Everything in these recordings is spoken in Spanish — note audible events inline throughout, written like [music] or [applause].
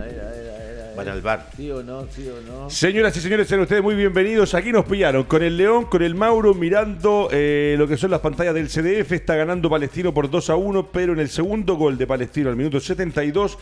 A ver, a ver, a ver. a ver. Para el bar. ¿Sí o no? ¿Sí o no? Señoras y señores, sean ustedes muy bienvenidos. Aquí nos pillaron con el León, con el Mauro, mirando eh, lo que son las pantallas del CDF. Está ganando Palestino por 2 a 1, pero en el segundo gol de Palestino, al minuto 72,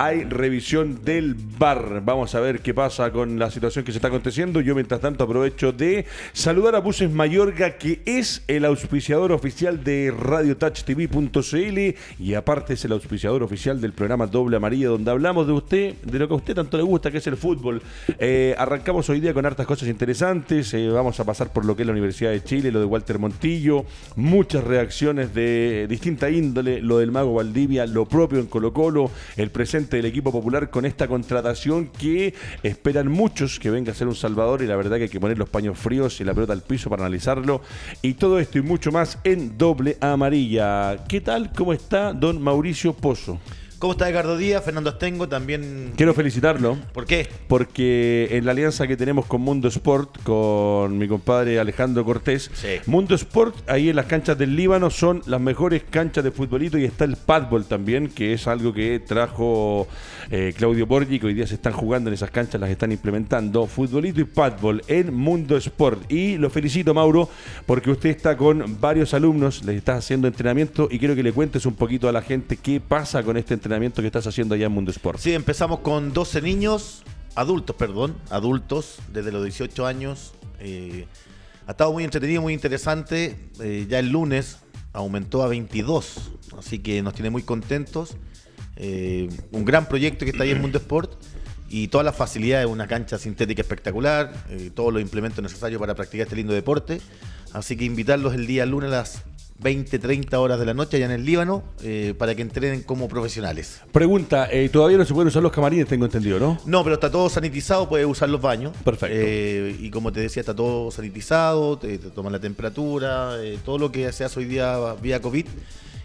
hay revisión del VAR. Vamos a ver qué pasa con la situación que se está aconteciendo. Yo, mientras tanto, aprovecho de saludar a Buses Mayorga, que es el auspiciador oficial de RadioTouchTV.cl y aparte es el auspiciador oficial del programa Doble Amarilla, donde hablamos de usted, de lo que a usted tanto le gusta, que es el fútbol. Eh, arrancamos hoy día con hartas cosas interesantes. eh, vamos a pasar por lo que es la Universidad de Chile, lo de Walter Montillo, muchas reacciones de distinta índole, lo del Mago Valdivia, lo propio en Colo Colo, el presente del equipo popular con esta contratación que esperan muchos que venga a ser un salvador y la verdad que hay que poner los paños fríos y la pelota al piso para analizarlo. Y todo esto y mucho más en doble amarilla. ¿Qué tal? ¿Cómo está don Mauricio Pozo? ¿Cómo está Edgardo Díaz? Fernando Astengo también. Quiero felicitarlo. ¿Por qué? porque en la alianza que tenemos con Mundo Sport, con mi compadre Alejandro Cortés, Sí. Mundo Sport, ahí en las canchas del Líbano, son las mejores canchas de futbolito y está el padball también, que es algo que trajo eh, Claudio Borgi, que hoy día se están jugando en esas canchas, las están implementando, futbolito y padball en Mundo Sport. Y lo felicito, Mauro, porque usted está con varios alumnos, les estás haciendo entrenamiento y quiero que le cuentes un poquito a la gente qué pasa con este entrenamiento que estás haciendo allá en Mundo Sport. Sí, empezamos con 12 niños, adultos, perdón, adultos, desde los 18 años. Eh, ha estado muy entretenido, muy interesante. Eh, ya el lunes aumentó a 22, así que nos tiene muy contentos. Eh, un gran proyecto que está ahí en Mundo Sport y todas las facilidades, una cancha sintética espectacular, eh, todos los implementos necesarios para practicar este lindo deporte. Así que invitarlos el día lunes a las 20, 30 horas de la noche allá en el Líbano eh, para que entrenen como profesionales. Pregunta, eh, todavía no se pueden usar los camarines, tengo entendido, ¿no? No, pero está todo sanitizado, puedes usar los baños. Perfecto. Eh, y como te decía, está todo sanitizado, te, te toman la temperatura, todo lo que se hace hoy día vía COVID.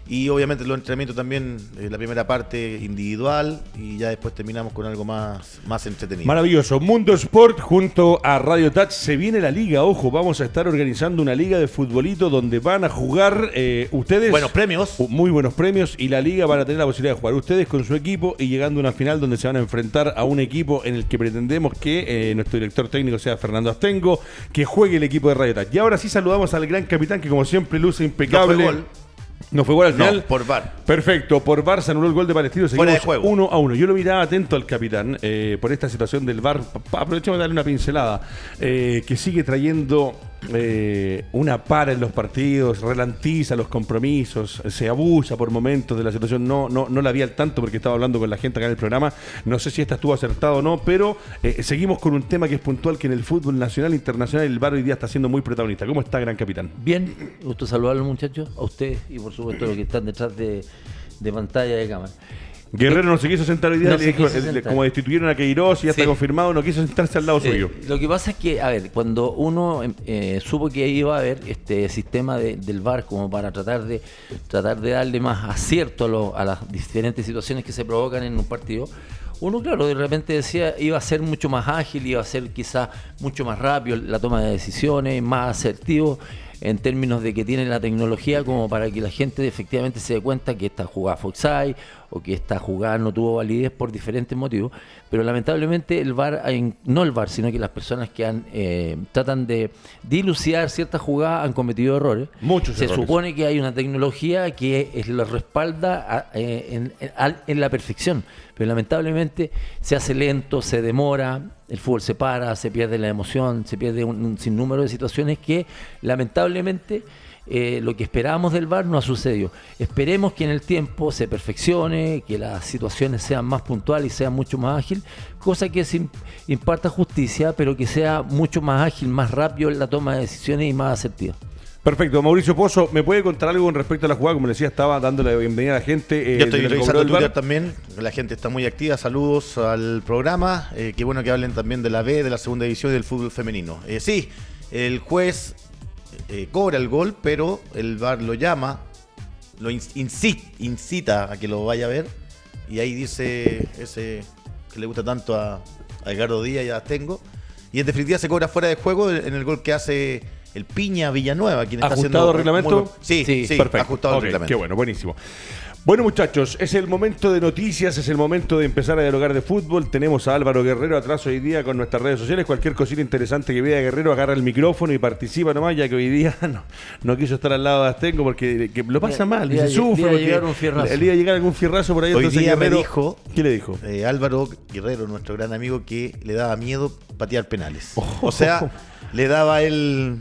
Y obviamente los entrenamientos también, eh, la primera parte individual y ya después terminamos con algo más, más entretenido. Maravilloso. Mundo Sport junto a Radio Touch. Se viene la liga, ojo, vamos a estar organizando una liga de futbolito donde van a jugar eh, ustedes. Buenos premios. Uh, Muy buenos premios y la liga van a tener la posibilidad de jugar ustedes con su equipo y llegando a una final donde se van a enfrentar a un equipo en el que pretendemos que eh, nuestro director técnico sea Fernando Astengo, que juegue el equipo de Radio Touch. Y ahora sí saludamos al gran capitán que como siempre luce impecable. No. No fue gol al No, final. por VAR. Perfecto, por VAR se anuló el gol de Palestino. Fuera de Seguimos juego. uno a uno. Yo lo miraba atento al capitán eh, por esta situación del VAR. Aprovechemos de darle una pincelada. eh, que sigue trayendo eh, una para en los partidos, relantiza los compromisos, se abusa por momentos de la situación. No, no, no la vi al tanto porque estaba hablando con la gente acá en el programa. No sé si esta estuvo acertado o no, pero eh, seguimos con un tema que es puntual que en el fútbol nacional e internacional el VAR hoy día está siendo muy protagonista. ¿Cómo está, gran capitán? Bien, gusto saludarlos muchachos, a ustedes y por supuesto a los que están detrás de, de pantalla de cámara. Guerrero no se quiso sentar hoy día, No le dijo- como destituyeron a Queiroz y ya Sí. está confirmado, no quiso sentarse al lado Eh, suyo. lo que pasa es que, a ver, cuando uno em, eh, supo que iba a haber este sistema de- del VAR como para tratar de tratar de darle más acierto a, lo- a las diferentes situaciones que se provocan en un partido, uno, claro, de repente decía iba a ser mucho más ágil, iba a ser quizás mucho más rápido la toma de decisiones, más asertivo en términos de que tiene la tecnología como para que la gente efectivamente se dé cuenta que esta jugada fue offside o que esta jugada no tuvo validez por diferentes motivos, pero lamentablemente el VAR, no el VAR, sino que las personas que han, eh, tratan de dilucidar ciertas jugadas han cometido errores. Muchos Se errores. supone que hay una tecnología que es- lo respalda a- eh, en, en- al- en la perfección, pero lamentablemente se hace lento, se demora, el fútbol se para, se pierde la emoción, se pierde un, un sinnúmero de situaciones que lamentablemente eh, lo que esperábamos del VAR no ha sucedido. Esperemos que en el tiempo se perfeccione, que las situaciones sean más puntuales y sean mucho más ágil, cosa que se imparta justicia, pero que sea mucho más ágil, más rápido en la toma de decisiones y más asertiva. Perfecto, Mauricio Pozo, ¿me puede contar algo con respecto a la jugada? Como le decía, estaba dándole la bienvenida a la gente. eh, Yo estoy revisando Twitter también, la gente está muy activa, saludos al programa, eh, qué bueno que hablen también de la B, de la segunda división y del fútbol femenino. Eh, sí, el juez eh, cobra el gol, pero el VAR lo llama, lo in- incita, incita a que lo vaya a ver, y ahí dice ese que le gusta tanto a, a Edgardo Díaz y a Tengo, y en definitiva se cobra fuera de juego en el gol que hace el Piña Villanueva, quien está ¿Ajustado haciendo reglamento? muy buen- sí, Sí, sí, Perfecto. ajustado Ok, el reglamento. Qué bueno, buenísimo. Bueno muchachos, es el momento de noticias, es el momento de empezar a dialogar de fútbol. Tenemos a Álvaro Guerrero atrás hoy día con nuestras redes sociales. Cualquier cosita interesante que vea Guerrero, agarra el micrófono y participa nomás, ya que hoy día [laughs] no, no quiso estar al lado de Astengo porque que lo pasa mal, Día- dice, sufre. día porque llegar un fierrazo. El día de llegar algún fierrazo por ahí. Hoy entonces día me dijo- ¿Qué le dijo? Eh, Álvaro Guerrero, nuestro gran amigo, que le daba miedo patear penales. [laughs] O sea, le daba el,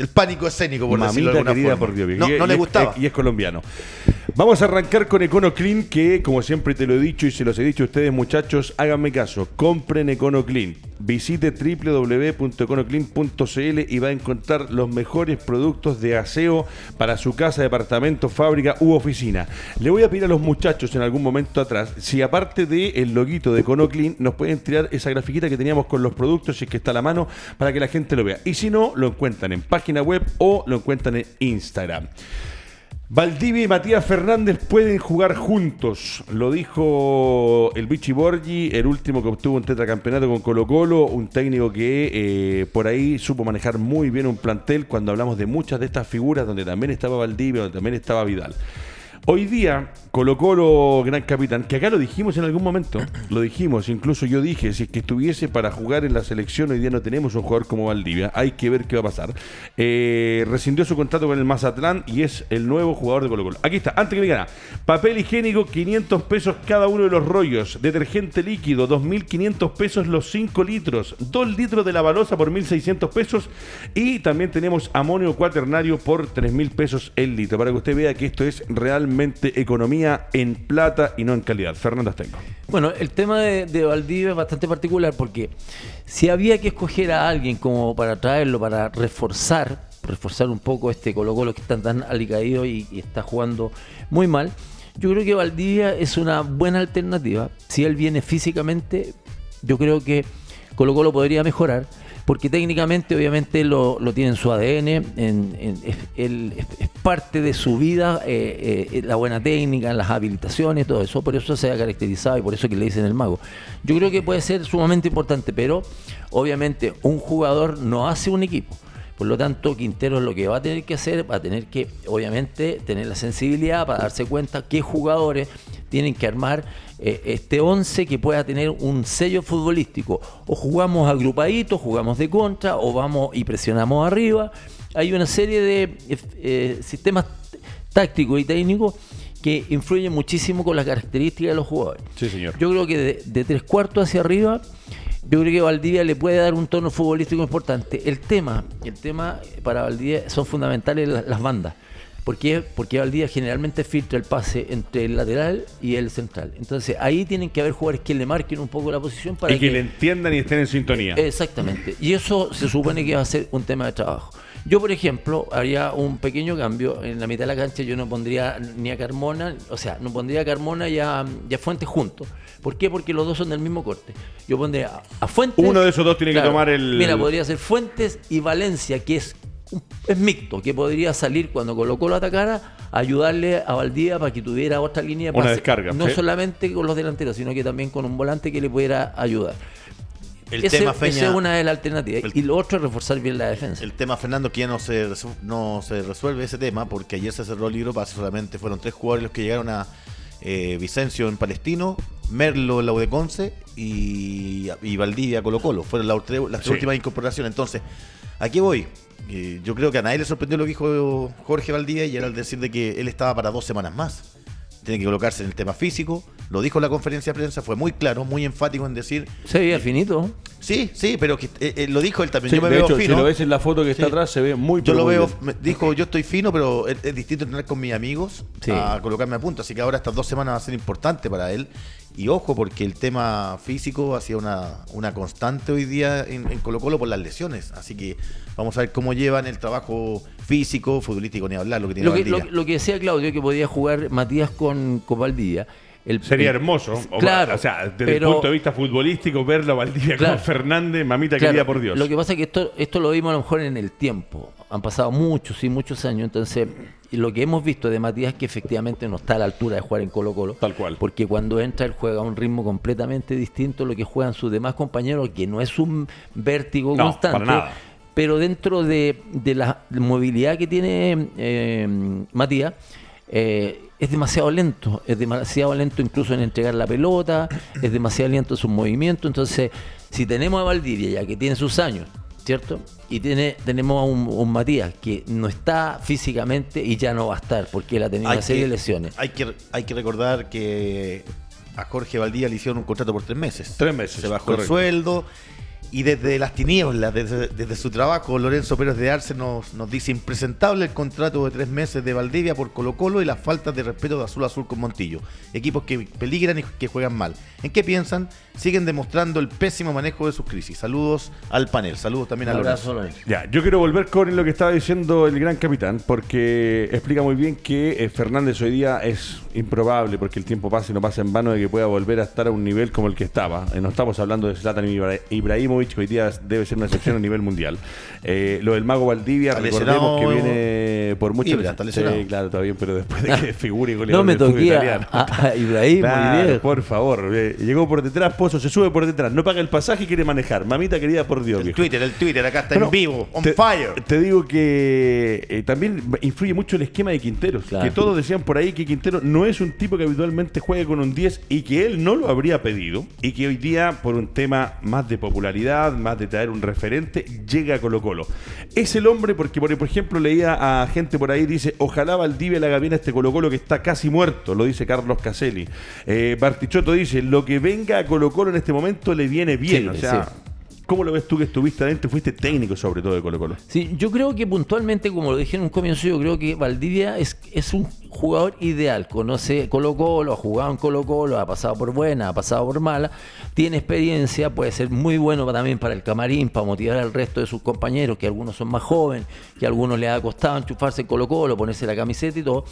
el pánico escénico, por decirlo de alguna querida forma. por Dios. No, Y- no y le es- gustaba. Y es colombiano. Vamos a arrancar con Econoclean, que como siempre te lo he dicho y se los he dicho a ustedes muchachos, háganme caso, compren Econoclean. Visite www.econoclean.cl y va a encontrar los mejores productos de aseo para su casa, departamento, fábrica u oficina. Le voy a pedir a los muchachos en algún momento atrás, si aparte del loguito de Econoclean, nos pueden tirar esa grafiquita que teníamos con los productos, si es que está a la mano, para que la gente lo vea. Y si no, lo encuentran en página web o lo encuentran en Instagram. Valdivia y Matías Fernández pueden jugar juntos, lo dijo el Vichy Borgi, el último que obtuvo un tetracampeonato con Colo Colo, un técnico que eh, por ahí supo manejar muy bien un plantel cuando hablamos de muchas de estas figuras donde también estaba Valdivia, donde también estaba Vidal. Hoy día, Colo Colo, gran capitán, que acá lo dijimos en algún momento, lo dijimos, incluso yo dije, si es que estuviese para jugar en la selección, hoy día no tenemos un jugador como Valdivia, hay que ver qué va a pasar. Eh, rescindió su contrato con el Mazatlán y es el nuevo jugador de Colo Colo. Aquí está, antes que me digan, papel higiénico, 500 pesos cada uno de los rollos, detergente líquido, 2.500 pesos los 5 litros, 2 litros de la balosa por 1.600 pesos. Y también tenemos amonio cuaternario por 3.000 pesos el litro, para que usted vea que esto es realmente economía en plata y no en calidad. Fernando Astengo. Bueno, el tema de, de Valdivia es bastante particular porque si había que escoger a alguien como para traerlo, para reforzar, reforzar un poco este Colo Colo que está tan alicaído y, y está jugando muy mal, yo creo que Valdivia es una buena alternativa. Si él viene físicamente, yo creo que Colo Colo podría mejorar. Porque técnicamente, obviamente, lo, lo tiene en su ADN, en- es parte de su vida, eh, eh, la buena técnica, las habilitaciones, todo eso. Por eso se ha caracterizado y por eso que le dicen el mago. Yo creo que puede ser sumamente importante, pero obviamente un jugador no hace un equipo. Por lo tanto, Quintero lo que va a tener que hacer, va a tener que, obviamente, tener la sensibilidad para darse cuenta qué jugadores tienen que armar eh, este 11 que pueda tener un sello futbolístico. O jugamos agrupaditos, jugamos de contra, o vamos y presionamos arriba. Hay una serie de eh, eh, sistemas tácticos y técnicos que influyen muchísimo con las características de los jugadores. Sí, señor. Yo creo que de, de tres cuartos hacia arriba, yo creo que Valdivia le puede dar un tono futbolístico importante. El tema, el tema para Valdivia son fundamentales las, las bandas. ¿Por qué? Porque Valdivia generalmente filtra el pase entre el lateral y el central. Entonces ahí tienen que haber jugadores que le marquen un poco la posición para y que, le entiendan y estén en sintonía. Exactamente. Y eso se supone que va a ser un tema de trabajo. Yo, por ejemplo, haría un pequeño cambio. En la mitad de la cancha yo no pondría ni a Carmona, o sea, no pondría a Carmona y a, y a Fuentes juntos. ¿Por qué? Porque los dos son del mismo corte. Yo pondría a, a Fuentes. Uno de esos dos tiene que tomar el- Mira, podría ser Fuentes y Valencia, que es, un- es mixto, que podría salir cuando Colo Colo atacara, ayudarle a Valdivia para que tuviera otra línea Una pase. descarga, No sí. solamente con los delanteros, sino que también con un volante que le pudiera ayudar. El Ese- tema, esa Feña, es una de las alternativas. el- y lo otro es reforzar bien la defensa. el tema, Fernando, que ya no se, no se resuelve ese tema porque ayer se cerró el libro solamente fueron tres jugadores los que llegaron a eh, Vicencio en Palestino, Merlo en la Udeconce y, y Valdivia Colo Colo. Fueron las, tres- las Sí. últimas incorporaciones. Entonces, aquí voy. Eh, yo creo que a nadie le sorprendió lo que dijo Jorge Valdivia y era el decir de que él estaba para dos semanas más. Tiene que colocarse en el tema físico. Lo dijo en la conferencia de prensa, fue muy claro, muy enfático en decir Se veía finito. Sí, sí, pero que, eh, eh, lo dijo él también. Sí, yo me de veo hecho, fino. si lo ves en la foto que está Sí. atrás, se ve muy Yo lo veo, me dijo, yo estoy fino, pero es, es distinto entrenar con mis amigos Sí. a colocarme a punto. Así que ahora estas dos semanas va a ser importante para él. Y ojo, porque el tema físico ha sido una, una constante hoy día en, en Colo Colo por las lesiones. Así que vamos a ver cómo llevan el trabajo físico, futbolístico, ni hablar, lo que tiene Lo que, lo que decía Claudio, que podía jugar Matías con, con Valdivia. El- Sería el- hermoso. O- Claro. O sea, desde pero- el punto de vista futbolístico, verlo a Valdivia Claro. con Fernández, mamita Claro, querida por Dios. Lo que pasa es que esto, esto lo vimos a lo mejor en el tiempo. Han pasado muchos, sí, muchos años. Entonces, y lo que hemos visto de Matías es que efectivamente no está a la altura de jugar en Colo Colo. Tal cual. Porque cuando entra él juega a un ritmo completamente distinto a lo que juegan sus demás compañeros, que no es un vértigo No, constante. para nada. Pero dentro de, de la movilidad que tiene eh, Matías, eh, es demasiado lento, es demasiado lento incluso en entregar la pelota, es demasiado lento en sus movimientos. Entonces, si tenemos a Valdivia ya que tiene sus años, ¿cierto? Y tiene, tenemos a un, Matías que no está físicamente y ya no va a estar porque él ha tenido una serie de lesiones. Hay que, hay que recordar que a Jorge Valdivia le hicieron un contrato por tres meses. Tres meses. Se bajó el sueldo y desde las tinieblas, desde, su trabajo, Lorenzo Pérez de Arce nos, nos, dice impresentable el contrato de tres meses de Valdivia por Colo Colo y las faltas de respeto de Azul Azul con Montillo. Equipos que peligran y que juegan mal. ¿En qué piensan? Siguen demostrando el pésimo manejo de sus crisis. Saludos al panel, saludos también a Lorenzo. Ya, yo quiero volver con lo que estaba diciendo el gran capitán, porque explica muy bien que eh, Fernández hoy día es improbable, porque el tiempo pasa y no pasa en vano de que pueda volver a estar a un nivel como el que estaba. Eh, no estamos hablando de Zlatan Ibrahimovic hoy día debe ser una excepción a nivel mundial. Eh, lo del Mago Valdivia, recordemos que viene por mucho Ibra, sí, claro, está bien, pero después de que [laughs] figure con No me toqué a, Ibrahim, claro, por favor. Eh, llegó por detrás, Pozo se sube por detrás, no paga el pasaje y quiere manejar. Mamita querida, por Dios. El Twitter, el Twitter, acá está en vivo, on fire. Te digo que eh, también influye mucho el esquema de Quinteros. Que todos decían por ahí que Quintero no es un tipo que habitualmente juegue con un 10 y que él no lo habría pedido y que hoy día, por un tema más de popularidad, más de traer un referente, llega a Colo Colo. Es el hombre porque, por ejemplo, leía a gente por ahí, dice, ojalá Valdivia le haga bien a este Colo Colo que está casi muerto, lo dice Carlos Caselli. Eh, Bartichotto dice, lo que venga a Colo Colo en este momento le viene bien. o sea, ¿Cómo lo ves tú que estuviste adentro? Fuiste técnico sobre todo de Colo Colo. Sí, yo creo que puntualmente, como lo dije en un comienzo, yo creo que Valdivia es, es un jugador ideal. Conoce Colo Colo, ha jugado en Colo Colo, ha pasado por buena, ha pasado por mala, tiene experiencia, puede ser muy bueno también para el camarín, para motivar al resto de sus compañeros, que algunos son más jóvenes, que a algunos les ha costado enchufarse en Colo Colo, ponerse la camiseta y todo.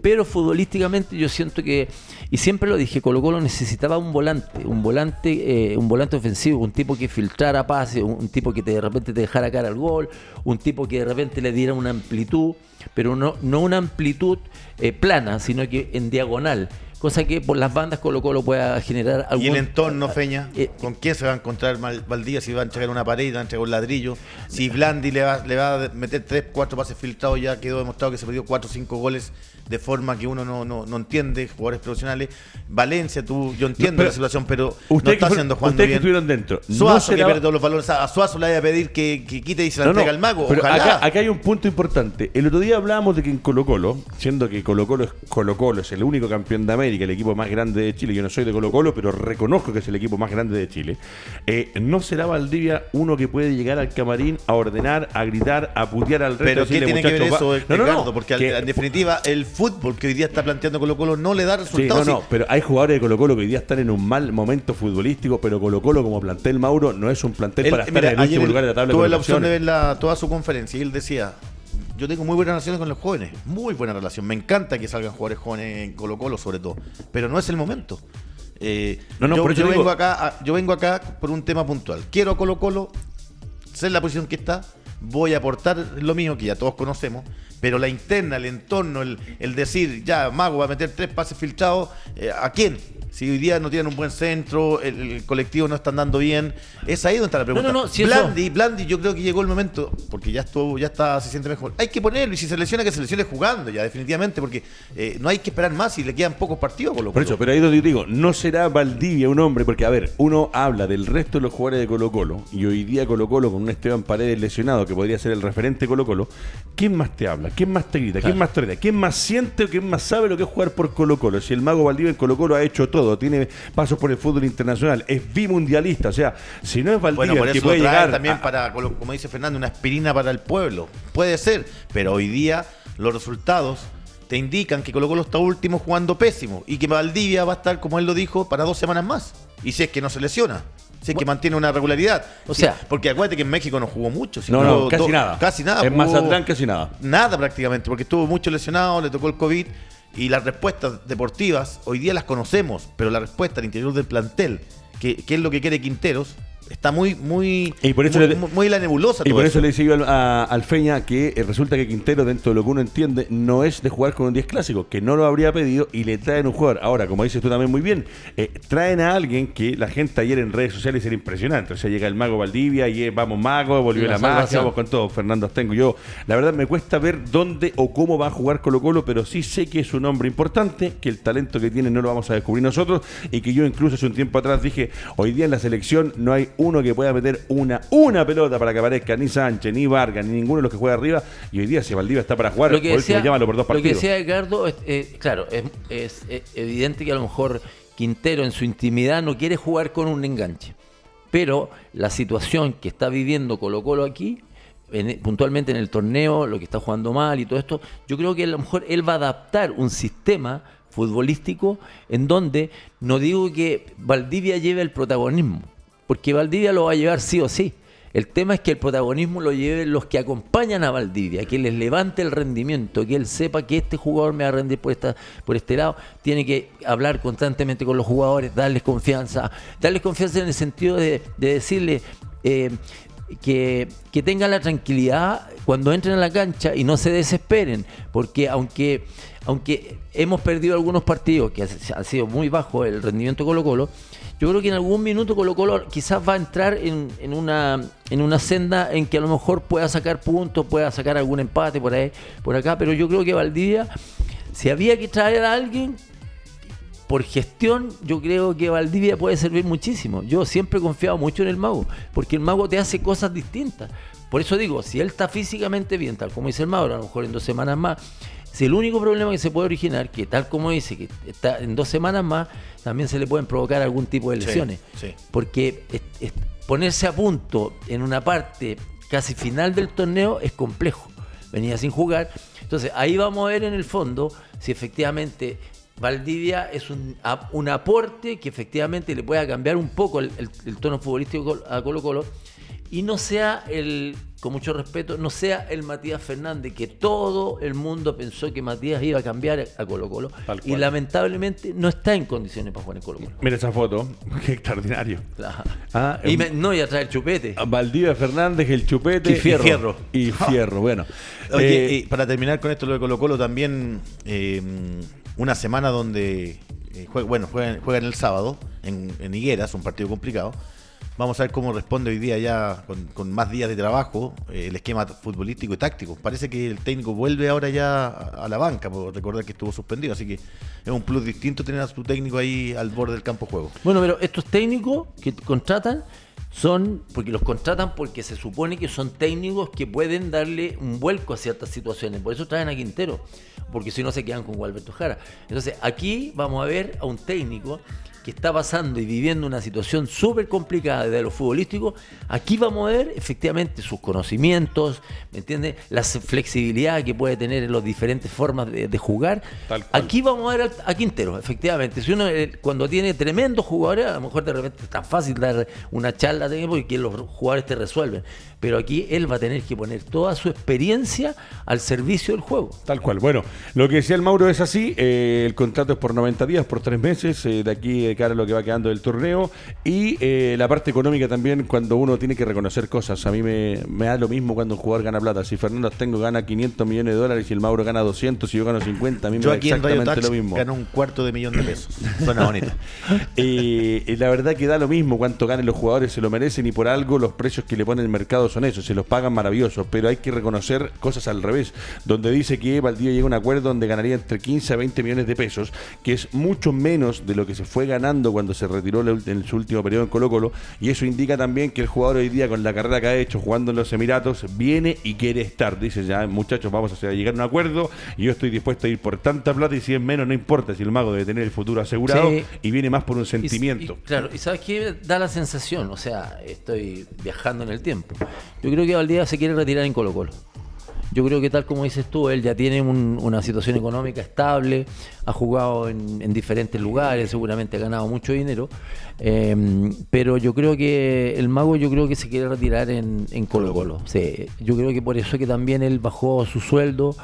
Pero futbolísticamente yo siento que, y siempre lo dije, Colo Colo necesitaba un volante, un volante, eh, un volante ofensivo, un tipo que filtrara pase, un tipo que de repente te dejara cara al gol, un tipo que de repente le diera una amplitud, pero no, no una amplitud eh, plana, sino que en diagonal. Cosa que por las bandas Colo Colo pueda generar algún... ¿Y el entorno, Feña? Eh, ¿Con quién se va a encontrar Valdía? Si va a entregar una pared, va a entregar un ladrillo. Si Blandi le va, le va a meter tres, cuatro pases filtrados, ya quedó demostrado que se perdió cuatro o cinco goles de forma que uno no, no, no entiende, jugadores profesionales. Valencia, tú, yo entiendo la situación, pero usted no está haciendo jugando Ustedes que estuvieron dentro. Suazo que pierde todos los valores. A Suazo le vaya a pedir que, quite y se la entrega al mago. Pero acá, acá, hay un punto importante. El otro día hablábamos de que en Colo Colo, siendo que Colo Colo es Colo Colo, es el único campeón de América, el equipo más grande de Chile. Yo no soy de Colo Colo, pero reconozco que es el equipo más grande de Chile. Eh, ¿No será Valdivia uno que puede llegar al camarín a ordenar, a gritar, a putear al resto? Pero ¿qué tiene que ver eso, Ricardo? Porque en definitiva el fútbol que hoy día está planteando Colo Colo no le da resultados. no, no, pero hay jugadores de Colo Colo que hoy día están en un mal momento futbolístico, pero Colo Colo como plantel Mauro no es un plantel para estar en el último lugar de la tabla. Tuve la opción de ver toda su conferencia y él decía, yo tengo muy buenas relaciones con los jóvenes, muy buena relación. Me encanta que salgan jugadores jóvenes en Colo Colo sobre todo, pero no es el momento. Eh, no, no, yo, yo vengo acá, yo vengo acá por un tema puntual. Quiero Colo Colo, sé la posición que está, voy a aportar lo mío que ya todos conocemos, pero la interna, el entorno, el, el decir, ya, Mago va a meter tres pases filtrados, eh, ¿a quién? Si hoy día no tienen un buen centro, el, colectivo no está andando bien, es ahí donde está la pregunta. No, no, no, Blandi, Blandi, yo creo que llegó el momento, porque ya estuvo, ya está, se siente mejor. Hay que ponerlo, y si se lesiona, que se lesione jugando ya, definitivamente, porque eh, no hay que esperar más y le quedan pocos partidos Colo Por eso, pero ahí donde digo, no será Valdivia un hombre, porque a ver, uno habla del resto de los jugadores de Colo Colo, y hoy día Colo Colo con un Esteban Paredes lesionado, que podría ser el referente Colo Colo, ¿quién más te habla? ¿Quién más te grita? ¿Quién más te ¿Quién más siente o quién más sabe lo que es jugar por Colo Colo? Si el mago Valdivia en Colo Colo ha hecho todo, tiene pasos por el fútbol internacional, es bimundialista, o sea, si no es Valdivia bueno, que puede llegar también para, como dice Fernando, una aspirina para el pueblo. Puede ser, pero hoy día los resultados te indican que Colo Colo está último jugando pésimo y que Valdivia va a estar, como él lo dijo, para dos semanas más. Y si es que no se lesiona. Si es que mantiene una regularidad. O sea, porque acuérdate que en México no jugó mucho. no, no, casi nada. Casi nada. En Mazatlán casi nada. Nada prácticamente, porque estuvo mucho lesionado, le tocó el COVID. Y las respuestas deportivas hoy día las conocemos, pero la respuesta al interior del plantel, que, es lo que quiere Quinteros, Está muy, muy, Y por eso muy, le- muy la nebulosa. Y por eso eso. le decía yo al, a- al Feña que eh, resulta que Quintero, dentro de lo que uno entiende, no es de jugar con un 10 clásico, que no lo habría pedido y le traen un jugador. Ahora, como dices tú también muy bien, eh, traen a alguien que la gente ayer en redes sociales era impresionante. O sea, llega el mago Valdivia y eh, vamos mago, volvió La la, magia, vamos con todo. Fernando Astengo. Yo, la verdad, me cuesta ver dónde o cómo va a jugar Colo Colo, pero sí sé que es un hombre importante, que el talento que tiene no lo vamos a descubrir nosotros y que yo incluso hace un tiempo atrás dije, hoy día en la selección no hay uno que pueda meter una, una pelota para que aparezca ni Sánchez, ni Vargas, ni ninguno de los que juega arriba. Y hoy día si Valdivia está para jugar, lo que por decía, por dos lo que partidos. decía Edgardo, es, eh, claro, es, es, eh, evidente que a lo mejor Quintero en su intimidad no quiere jugar con un enganche. Pero la situación que está viviendo Colo Colo aquí, en- puntualmente en el torneo, lo que está jugando mal y todo esto, yo creo que a lo mejor él va a adaptar un sistema futbolístico en donde no digo que Valdivia lleve el protagonismo, porque Valdivia lo va a llevar sí o sí. El tema es que el protagonismo lo lleven los que acompañan a Valdivia, que les levante el rendimiento, que él sepa que este jugador me va a rendir por, esta, por este lado. Tiene que hablar constantemente con los jugadores, darles confianza. Darles confianza en el sentido de, de decirle eh, que, que tengan la tranquilidad cuando entren a la cancha y no se desesperen, porque aunque, aunque hemos perdido algunos partidos que ha, ha sido muy bajo el rendimiento Colo Colo, yo creo que en algún minuto Colo Colo quizás va a entrar en, una, en una senda en que a lo mejor pueda sacar puntos, pueda sacar algún empate por ahí, por acá, pero yo creo que Valdivia, si había que traer a alguien, por gestión, yo creo que Valdivia puede servir muchísimo. Yo siempre he confiado mucho en el mago, porque el mago te hace cosas distintas. Por eso digo, si él está físicamente bien, tal como dice el mago, a lo mejor en dos semanas más, si el único problema que se puede originar, que tal como dice, que está en dos semanas más, también se le pueden provocar algún tipo de lesiones. sí. Porque es- es- ponerse a punto en una parte casi final del torneo es complejo. Venía sin jugar. Entonces ahí vamos a ver en el fondo si efectivamente Valdivia es un, un aporte que efectivamente le pueda cambiar un poco el, el- el tono futbolístico a Colo Colo y no sea el, con mucho respeto, no sea el Matías Fernández que todo el mundo pensó que Matías iba a cambiar a Colo Colo y lamentablemente no está en condiciones para jugar en Colo Colo. Mira esa foto, [laughs] qué extraordinario. Ah, y me- no, y a traer chupete. Valdivia Fernández, el chupete Y Fierro. Fierro. Y Fierro, bueno. Oye, Eh, y para terminar con esto lo de Colo Colo, también eh, una semana donde, eh, jue- bueno, juegan, juegan el sábado en, en Higueras, un partido complicado. Vamos a ver cómo responde hoy día ya con, más días de trabajo eh, el esquema futbolístico y táctico. Parece que el técnico vuelve ahora ya a, la banca, por recordar que estuvo suspendido. Así que es un plus distinto tener a su técnico ahí al borde del campo juego. Bueno, pero estos técnicos que contratan son, porque los contratan porque se supone que son técnicos que pueden darle un vuelco a ciertas situaciones. Por eso traen a Quintero, porque si no se quedan con Gualberto Jara. Entonces, aquí vamos a ver a un técnico que está pasando y viviendo una situación súper complicada desde lo futbolístico, aquí vamos a ver efectivamente sus conocimientos, ¿me entiendes? La flexibilidad que puede tener en las diferentes formas de, de jugar. Tal cual. Aquí vamos a ver al- a Quintero, efectivamente. Si uno eh, cuando tiene tremendos jugadores, a lo mejor de repente es tan fácil dar una charla de- porque los jugadores te resuelven. Pero aquí él va a tener que poner toda su experiencia al servicio del juego. Tal cual. Bueno, lo que decía el Mauro es así. eh, el contrato es por 90 días, por tres meses, eh, de aquí de cara a lo que va quedando del torneo. Y eh, la parte económica también, cuando uno tiene que reconocer cosas. A mí me, me da lo mismo cuando un jugador gana plata. Si Fernando Tengo gana 500 millones de dólares y el Mauro gana 200 y yo gano 50, a mí me Yo da aquí en Radio exactamente lo mismo. gano un cuarto de millón de pesos. Suena bonito. [laughs] Eh, y la verdad que da lo mismo cuánto ganen los jugadores, se lo merecen y por algo los precios que le pone el mercado son esos, se los pagan maravillosos, pero hay que reconocer cosas al revés, donde dice que Valdivia llega a un acuerdo donde ganaría entre 15 a 20 millones de pesos, que es mucho menos de lo que se fue ganando cuando se retiró en su último periodo en Colo Colo, y eso indica también que el jugador hoy día con la carrera que ha hecho jugando en los Emiratos viene y quiere estar, dice ya muchachos vamos a llegar a un acuerdo y yo estoy dispuesto a ir por tanta plata y si es menos no importa, si el mago debe tener el futuro asegurado Sí. y viene más por un Y- sentimiento. y- claro, y sabes qué da la sensación, o sea, estoy viajando en el tiempo. Yo creo que Valdivia se quiere retirar en Colo Colo. Yo creo que tal como dices tú, él ya tiene un- una situación económica estable, ha jugado en, en diferentes lugares, seguramente ha ganado mucho dinero, eh, pero yo creo que el mago yo creo que se quiere retirar en, en Colo Colo. Sí, yo creo que por eso que también él bajó su sueldo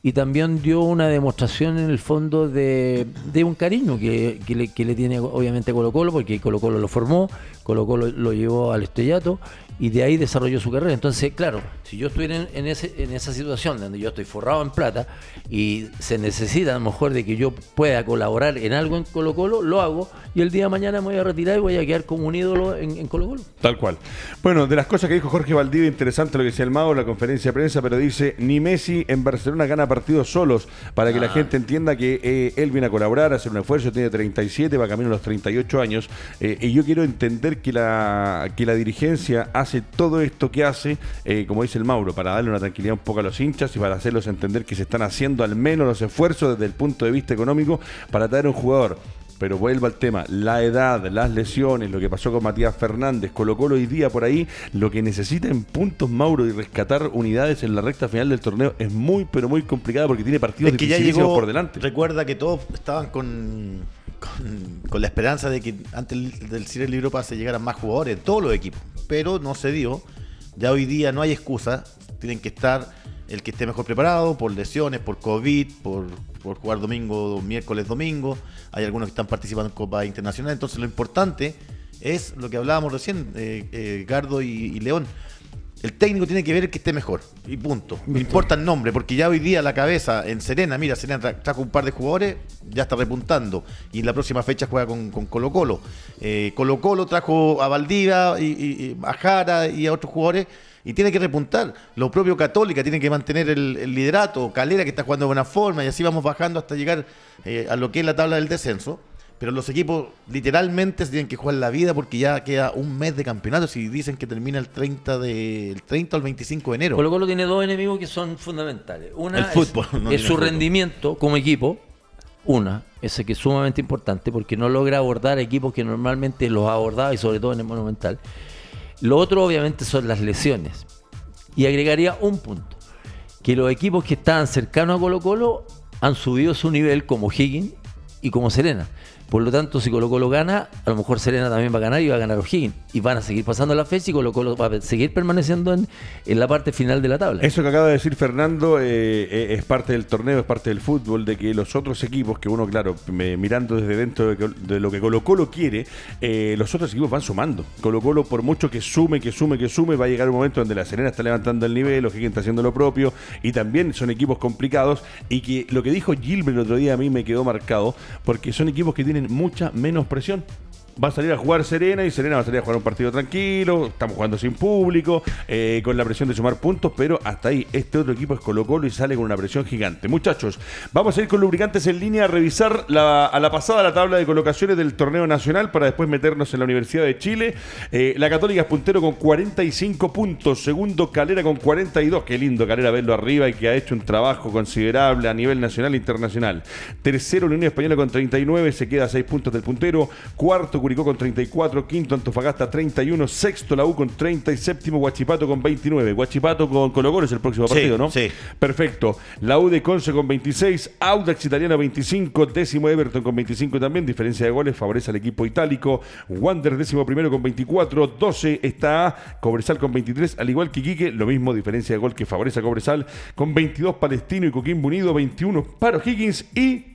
y también dio una demostración en el fondo de, de un cariño que, que le, que le tiene obviamente Colo Colo, porque Colo Colo lo formó, Colo Colo lo llevó al estrellato y de ahí desarrolló su carrera. Entonces, claro, si yo estuviera en, en, ese, en esa situación donde yo estoy forrado en plata y se necesita a lo mejor de que yo pueda colaborar en algo en Colo Colo, lo hago y el día de mañana me voy a retirar y voy a quedar como un ídolo en, en Colo Colo. Tal cual. Bueno, de las cosas que dijo Jorge Valdivia, interesante lo que decía el Mago en la conferencia de prensa, pero dice, ni Messi en Barcelona gana partidos solos, para que la gente entienda que eh, él viene a colaborar, a hacer un esfuerzo, tiene 37, va camino a los 38 años, eh, y yo quiero entender que la, que la dirigencia hace todo esto que hace, eh, como dice el Mauro, para darle una tranquilidad un poco a los hinchas y para hacerlos entender que se están haciendo al menos los esfuerzos desde el punto de vista económico para traer un jugador pero vuelvo al tema, la edad, las lesiones, lo que pasó con Matías Fernández, Colo Colo hoy día por ahí, lo que necesita en puntos Mauro y rescatar unidades en la recta final del torneo es muy, pero muy complicado porque tiene partidos es que ya llegó, por delante. Recuerda que todos estaban con, con, con la esperanza de que antes del Cire Libro se llegaran más jugadores, todos los equipos, pero no se dio. Ya hoy día no hay excusa, tienen que estar el que esté mejor preparado por lesiones, por COVID, por, por jugar domingo, miércoles, domingo. Hay algunos que están participando en Copa Internacional. Entonces lo importante es lo que hablábamos recién, eh, eh, Gardo y, y, León. El técnico tiene que ver que esté mejor. Y punto. No importa el nombre, porque ya hoy día la cabeza en Serena, mira, Serena tra trajo un par de jugadores, ya está repuntando. Y en la próxima fecha juega con, con Colo Colo. Eh, Colo Colo trajo a Valdivia, y, y, a Jara y a otros jugadores y tiene que repuntar. Lo propio Católica tiene que mantener el, el, liderato, Calera que está jugando de buena forma y así vamos bajando hasta llegar eh, a lo que es la tabla del descenso. Pero los equipos literalmente se tienen que jugar la vida porque ya queda un mes de campeonato si dicen que termina el 30 de el 30 al 25 de enero. Colo Colo tiene dos enemigos que son fundamentales. Una el fútbol, es, no es su fútbol. rendimiento como equipo. Una, ese que es sumamente importante porque no logra abordar equipos que normalmente los abordaba y sobre todo en el Monumental. Lo otro obviamente son las lesiones. Y agregaría un punto, que los equipos que estaban cercanos a Colo Colo han subido su nivel como Higgins y como Serena. Por lo tanto, si Colo Colo gana, a lo mejor Serena también va a ganar y va a ganar O'Higgins. Y van a seguir pasando la fecha y Colo Colo va a seguir permaneciendo en, en la parte final de la tabla. Eso que acaba de decir Fernando eh, eh, es parte del torneo, es parte del fútbol, de que los otros equipos, que uno, claro, mirando desde dentro de, lo que Colo Colo quiere, eh, los otros equipos van sumando. Colo Colo, por mucho que sume, que sume, que sume, va a llegar un momento donde la Serena está levantando el nivel, O'Higgins está haciendo lo propio, y también son equipos complicados, y que lo que dijo Gilbert el otro día a mí me quedó marcado, porque son equipos que tienen mucha menos presión. Va a salir a jugar Serena y Serena va a salir a jugar un partido tranquilo. Estamos jugando sin público, eh, con la presión de sumar puntos, pero hasta ahí este otro equipo es Colo Colo y sale con una presión gigante. Muchachos, vamos a ir con lubricantes en línea a revisar la, a la pasada la tabla de colocaciones del torneo nacional para después meternos en la Universidad de Chile. Eh, la Católica es puntero con 45 puntos, segundo Calera con 42. Qué lindo Calera verlo arriba y que ha hecho un trabajo considerable a nivel nacional e internacional. Tercero, la Unión Española con 39, se queda a 6 puntos del puntero. Cuarto, Curicó con 34, quinto Antofagasta 31, sexto la U con 30 y séptimo Guachipato con 29. Guachipato con Colo Colo es el próximo partido, sí, ¿no? Sí. Perfecto. La U de Conce con 26, Audax Italiano 25, décimo Everton con 25 también, diferencia de goles favorece al equipo itálico. Wander décimo primero con 24, 12 está Cobresal con 23, al igual que Quique, lo mismo, diferencia de gol que favorece a Cobresal con 22 Palestino y Coquimbo Unido, 21 para Higgins y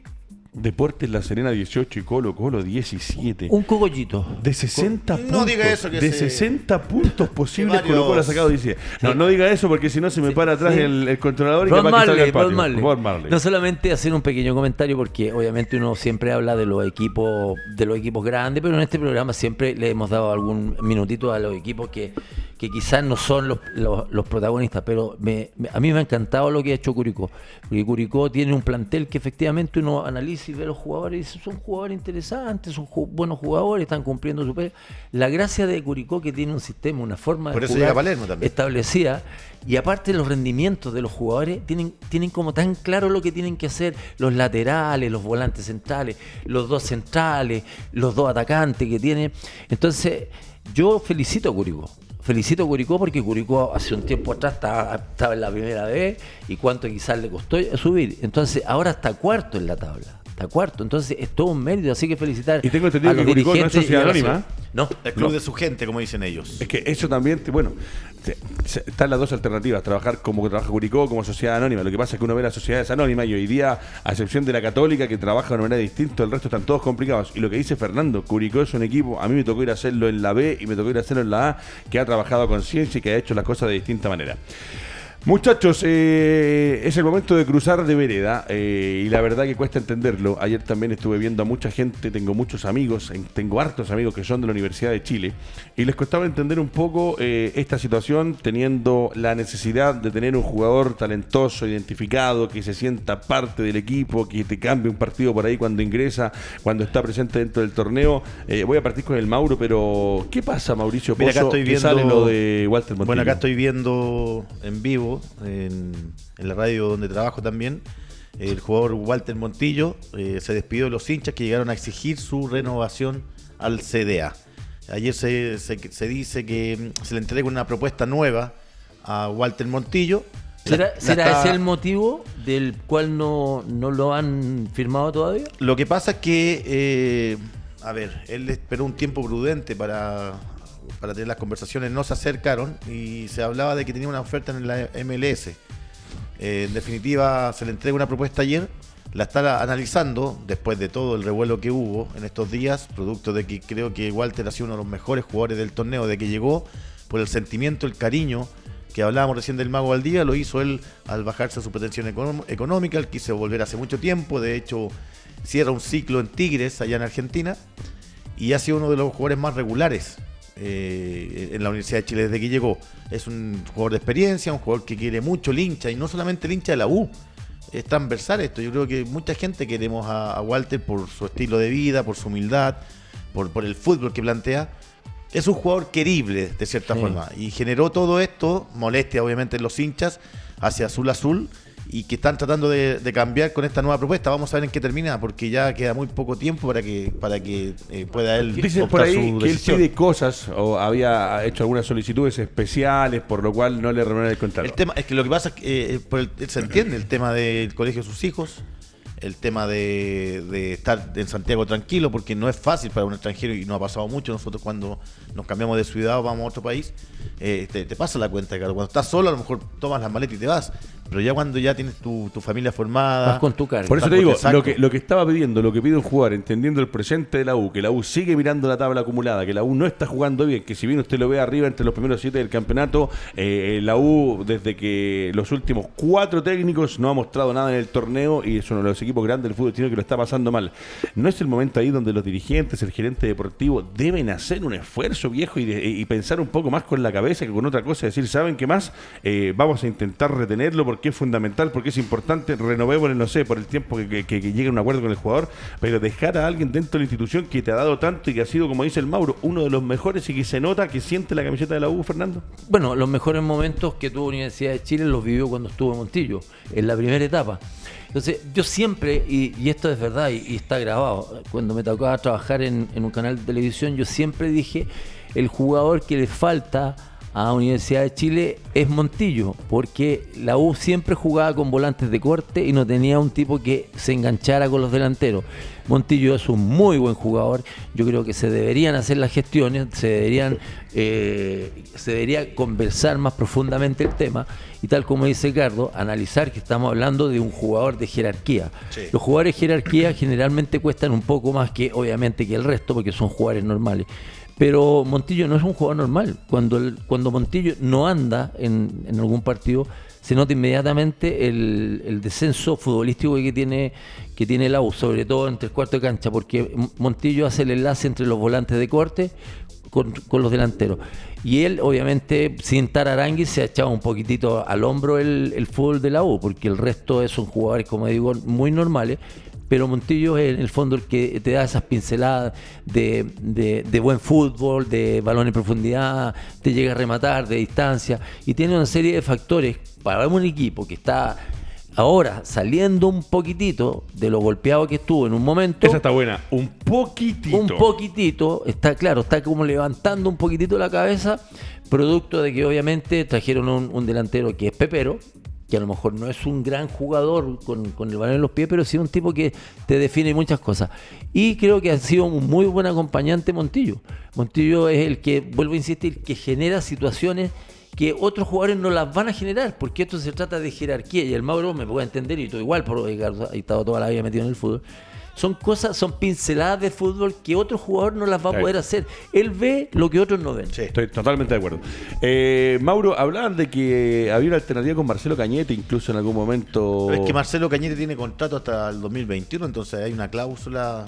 Deportes La Serena 18 y Colo Colo 17. Un cogollito. De 60 No puntos. diga eso, que de se- 60 puntos [laughs] posibles varios- Colo Colo ha sacado 17. No, no diga eso porque si no se me para atrás sí. el, el controlador y Bob capaz que salga Marley, al patio. Bob Marley. Bob Marley. No solamente hacer un pequeño comentario porque obviamente uno siempre habla de los equipos de los equipos grandes, pero en este programa siempre le hemos dado algún minutito a los equipos que, que quizás no son los, los, los protagonistas, pero me- me- a mí me ha encantado lo que ha hecho Curicó, porque Curicó tiene un plantel que efectivamente uno analiza y ve a los jugadores son jugadores interesantes, son ju- buenos jugadores, están cumpliendo su pega. La gracia de Curicó que tiene un sistema, una forma Por de eso jugar llega Palermo también. establecida y aparte los rendimientos de los jugadores tienen, tienen como tan claro lo que tienen que hacer los laterales, los volantes centrales, los dos centrales, los dos atacantes que tienen. Entonces, yo felicito a Curicó. Felicito a Curicó porque Curicó hace un tiempo atrás estaba, estaba en la primera vez y cuánto quizás le costó subir. Entonces, ahora está cuarto en la tabla. Está cuarto. Entonces es todo un mérito, así que felicitar. Y tengo entendido a los que Curicó no es a sociedad anónima. No, El club no. de su gente, como dicen ellos. Es que eso también, te- bueno, se- están las dos alternativas, trabajar como que trabaja Curicó, como sociedad anónima. Lo que pasa es que uno ve las sociedades anónimas y hoy día, a excepción de la católica, que trabaja de una manera distinta, el resto están todos complicados. Y lo que dice Fernando, Curicó es un equipo, a mí me tocó ir a hacerlo en la B y me tocó ir a hacerlo en la A, que ha trabajado con ciencia y que ha hecho las cosas de distinta manera. Muchachos, eh, es el momento de cruzar de vereda eh, y la verdad que cuesta entenderlo. Ayer también estuve viendo a mucha gente, tengo muchos amigos, en- tengo hartos amigos que son de la Universidad de Chile y les costaba entender un poco eh, esta situación teniendo la necesidad de tener un jugador talentoso, identificado, que se sienta parte del equipo, que te cambie un partido por ahí cuando ingresa, cuando está presente dentro del torneo. Eh, voy a partir con el Mauro, pero ¿qué pasa Mauricio Mira, acá Pozo, estoy viendo. sale lo de Walter Montillo? Bueno, acá estoy viendo en vivo, en, en la radio donde trabajo también, el jugador Walter Montillo eh, se despidió de los hinchas que llegaron a exigir su renovación al CDA. Ayer se, se- se dice que mm, se le entrega una propuesta nueva a Walter Montillo. ¿Será, la será está- ese el motivo del cual no, no lo han firmado todavía? Lo que pasa es que, eh, a ver, él esperó un tiempo prudente para, para tener las conversaciones, no se acercaron y se hablaba de que tenía una oferta en la MLS. Eh, en definitiva, se le entrega una propuesta ayer, la está analizando después de todo el revuelo que hubo en estos días, producto de que creo que Walter ha sido uno de los mejores jugadores del torneo, de que llegó por el sentimiento, el cariño que hablábamos recién del Mago Valdía, lo hizo él al bajarse su pretensión económica, él quiso volver hace mucho tiempo, de hecho cierra un ciclo en Tigres allá en Argentina y ha sido uno de los jugadores más regulares eh, en la Universidad de Chile desde que llegó. Es un jugador de experiencia, un jugador que quiere mucho el hincha y no solamente el hincha de la U. Es transversal esto. Yo creo que mucha gente queremos a, a Walter por su estilo de vida, por su humildad, por, por el fútbol que plantea. Es un jugador querible, de cierta Sí. forma. Y generó todo esto, molestia obviamente en los hinchas, hacia Azul Azul, y que están tratando de, de cambiar con esta nueva propuesta. Vamos a ver en qué termina, porque ya queda muy poco tiempo para que, para que eh, pueda él Dicen por ahí su que él decisión. pide cosas o había hecho algunas solicitudes especiales por lo cual no le renuevan el contrato. El tema es que lo que pasa es que eh, por el- se entiende el tema del colegio de sus hijos, el tema de, de estar en Santiago tranquilo, porque no es fácil para un extranjero y no ha pasado mucho. Nosotros cuando nos cambiamos de ciudad o vamos a otro país, eh, te, te pasa la cuenta, claro. Cuando estás solo, a lo mejor tomas las maletas y te vas. Pero ya cuando ya tienes tu, tu familia formada. Vas con tu carga. Por eso te digo, lo que, lo que estaba pidiendo, lo que pide un jugador, entendiendo el presente de la U, que la U sigue mirando la tabla acumulada, que la U no está jugando bien, que si bien usted lo ve arriba entre los primeros siete del campeonato, eh, la U desde que los últimos cuatro técnicos no ha mostrado nada en el torneo y es uno de los equipos grandes del fútbol chileno que lo está pasando mal. ¿No es el momento ahí donde los dirigentes, el gerente deportivo deben hacer un esfuerzo viejo y, de- y pensar un poco más con la cabeza que con otra cosa? Decir, ¿saben qué más? Eh, vamos a intentar retenerlo porque es fundamental, porque es importante, renovémosle, no sé, por el tiempo que, que- que llegue un acuerdo con el jugador, pero dejar a alguien dentro de la institución que te ha dado tanto y que ha sido, como dice el Mauro, uno de los mejores y que se nota que siente la camiseta de la U, Fernando. Bueno, los mejores momentos que tuvo Universidad de Chile los vivió cuando estuvo en Montillo, en la primera etapa. Entonces, yo siempre, y, esto es verdad y, está grabado, cuando me tocaba trabajar en un canal de televisión, yo siempre dije, el jugador que le falta a Universidad de Chile es Montillo, porque la U siempre jugaba con volantes de corte y no tenía un tipo que se enganchara con los delanteros. Montillo es un muy buen jugador, yo creo que se deberían hacer las gestiones, se deberían, eh, se debería conversar más profundamente el tema y tal como dice Ricardo, analizar que estamos hablando de un jugador de jerarquía. Sí. Los jugadores de jerarquía generalmente cuestan un poco más que obviamente que el resto porque son jugadores normales. Pero Montillo no es un jugador normal. Cuando, el- cuando Montillo no anda en, algún partido, se nota inmediatamente el, descenso futbolístico que tiene, que tiene la U, sobre todo entre el cuarto de cancha, porque Montillo hace el enlace entre los volantes de corte con, con los delanteros. Y él, obviamente, sin estar Arangui, se ha echado un poquitito al hombro el, el fútbol de la U, porque el resto son jugadores, como digo, muy normales. Pero Montillo es en el fondo el que te da esas pinceladas de, de- de buen fútbol, de balón en profundidad, te llega a rematar de distancia y tiene una serie de factores para un equipo que está ahora saliendo un poquitito de lo golpeado que estuvo en un momento. Esa está buena, un poquitito. un poquitito, está claro, está como levantando un poquitito la cabeza, producto de que obviamente trajeron un, un delantero que es Pepero, que a lo mejor no es un gran jugador con, con el balón en los pies, pero sí un tipo que te define muchas cosas. Y creo que ha sido un muy buen acompañante Montillo. Montillo es el que, vuelvo a insistir, que genera situaciones que otros jugadores no las van a generar, porque esto se trata de jerarquía, y el Mauro me puede entender, y todo igual, porque ha estado toda la vida metido en el fútbol, son cosas, son pinceladas de fútbol que otro jugador no las va a poder hacer. Él ve lo que otros no ven. Sí. Estoy totalmente de acuerdo. Eh, Mauro, hablaban de que había una alternativa con Marcelo Cañete, incluso en algún momento. es que Marcelo Cañete tiene contrato hasta el 2021, entonces hay una cláusula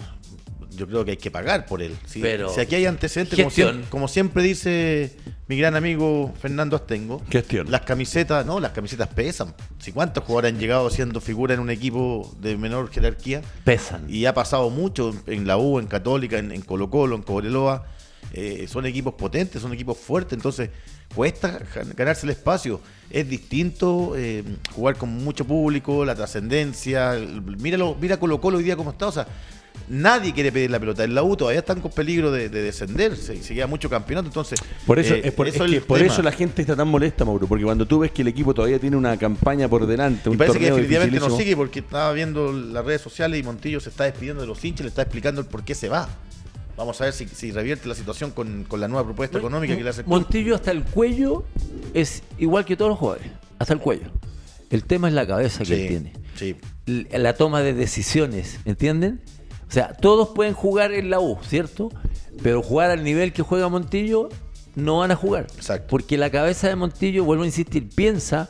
yo creo que hay que pagar por él. Si, Pero si aquí hay antecedentes, como siempre, como siempre, dice mi gran amigo Fernando Astengo, Gestión. las camisetas, no, las camisetas pesan. Si cuántos jugadores han llegado siendo figura en un equipo de menor jerarquía, pesan. Y ha pasado mucho en la U, en Católica, en, Colo Colo, en Cobreloa. Eh, son equipos potentes, son equipos fuertes, entonces cuesta ganarse el espacio. Es distinto eh, jugar con mucho público, la trascendencia. Míralo, mira Colo Colo hoy día cómo está. O sea, Nadie quiere pedir la pelota. En la U todavía están con peligro de, descender. Se, queda mucho campeonato. Entonces, por eso, eh, por, eso, la gente está tan molesta, Mauro. Porque cuando tú ves que el equipo todavía tiene una campaña por delante, un parece que definitivamente no sigue porque estaba viendo las redes sociales y Montillo se está despidiendo de los hinchas, le está explicando el por qué se va. Vamos a ver si, revierte la situación con, la nueva propuesta económica que le hace. Montillo hasta el cuello es igual que todos los jugadores. Hasta el cuello. El tema es la cabeza que él tiene. Sí. La toma de decisiones, ¿entienden? O sea, todos pueden jugar en la U, ¿cierto? Pero jugar al nivel que juega Montillo, no van a jugar. Exacto. Porque la cabeza de Montillo, vuelvo a insistir, piensa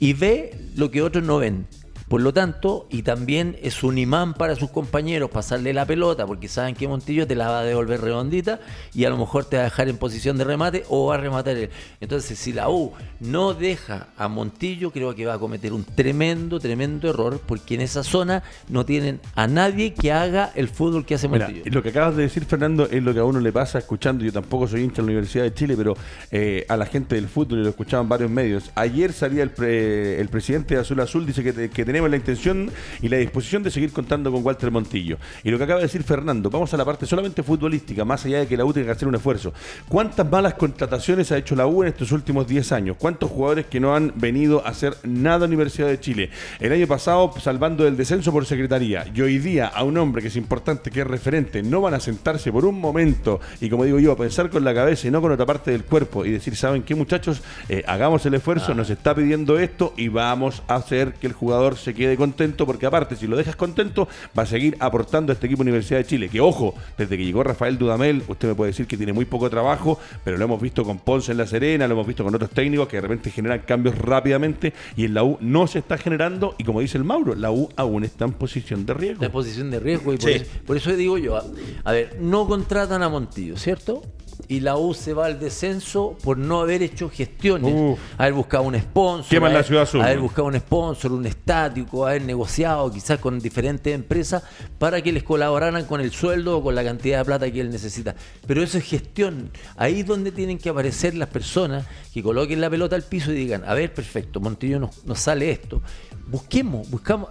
y ve lo que otros no ven. Por lo tanto, y también es un imán para sus compañeros pasarle la pelota, porque saben que Montillo te la va a devolver redondita y a lo mejor te va a dejar en posición de remate o va a rematar él. Entonces, si la U no deja a Montillo, creo que va a cometer un tremendo, tremendo error, porque en esa zona no tienen a nadie que haga el fútbol que hace Montillo. lo que acabas de decir, Fernando, es lo que a uno le pasa escuchando. Yo tampoco soy hincha de la Universidad de Chile, pero eh, a la gente del fútbol, y lo escuchaban varios medios. Ayer salía el, el presidente de Azul Azul, dice que, que tenemos la intención y la disposición de seguir contando con Walter Montillo. Y lo que acaba de decir Fernando, vamos a la parte solamente futbolística, más allá de que la U tenga que hacer un esfuerzo. ¿Cuántas malas contrataciones ha hecho la U en estos últimos 10 años? ¿Cuántos jugadores que no han venido a hacer nada a la Universidad de Chile? El año pasado salvando el descenso por secretaría y hoy día a un hombre que es importante, que es referente, no van a sentarse por un momento y como digo yo, a pensar con la cabeza y no con otra parte del cuerpo y decir, ¿saben qué muchachos? Eh, hagamos el esfuerzo, ah. nos está pidiendo esto y vamos a hacer que el jugador se quede contento, porque aparte, si lo dejas contento, va a seguir aportando a este equipo Universidad de Chile. Que ojo, desde que llegó Rafael Dudamel, usted me puede decir que tiene muy poco trabajo, pero lo hemos visto con Ponce en La Serena, lo hemos visto con otros técnicos que de repente generan cambios rápidamente y en la U no se está generando. Y como dice el Mauro, la U aún está en posición de riesgo. en posición de riesgo y por, eso, por eso digo yo, a ver, no contratan a Montillo, ¿cierto? Y la U se va al descenso por no haber hecho gestiones, haber buscado un sponsor, haber, la ciudad haber buscado un sponsor, un estático, haber negociado quizás con diferentes empresas para que les colaboraran con el sueldo o con la cantidad de plata que él necesita. Pero eso es gestión. Ahí es donde tienen que aparecer las personas que coloquen la pelota al piso y digan, a ver, perfecto, Montillo nos, nos sale esto busquemos, buscamos,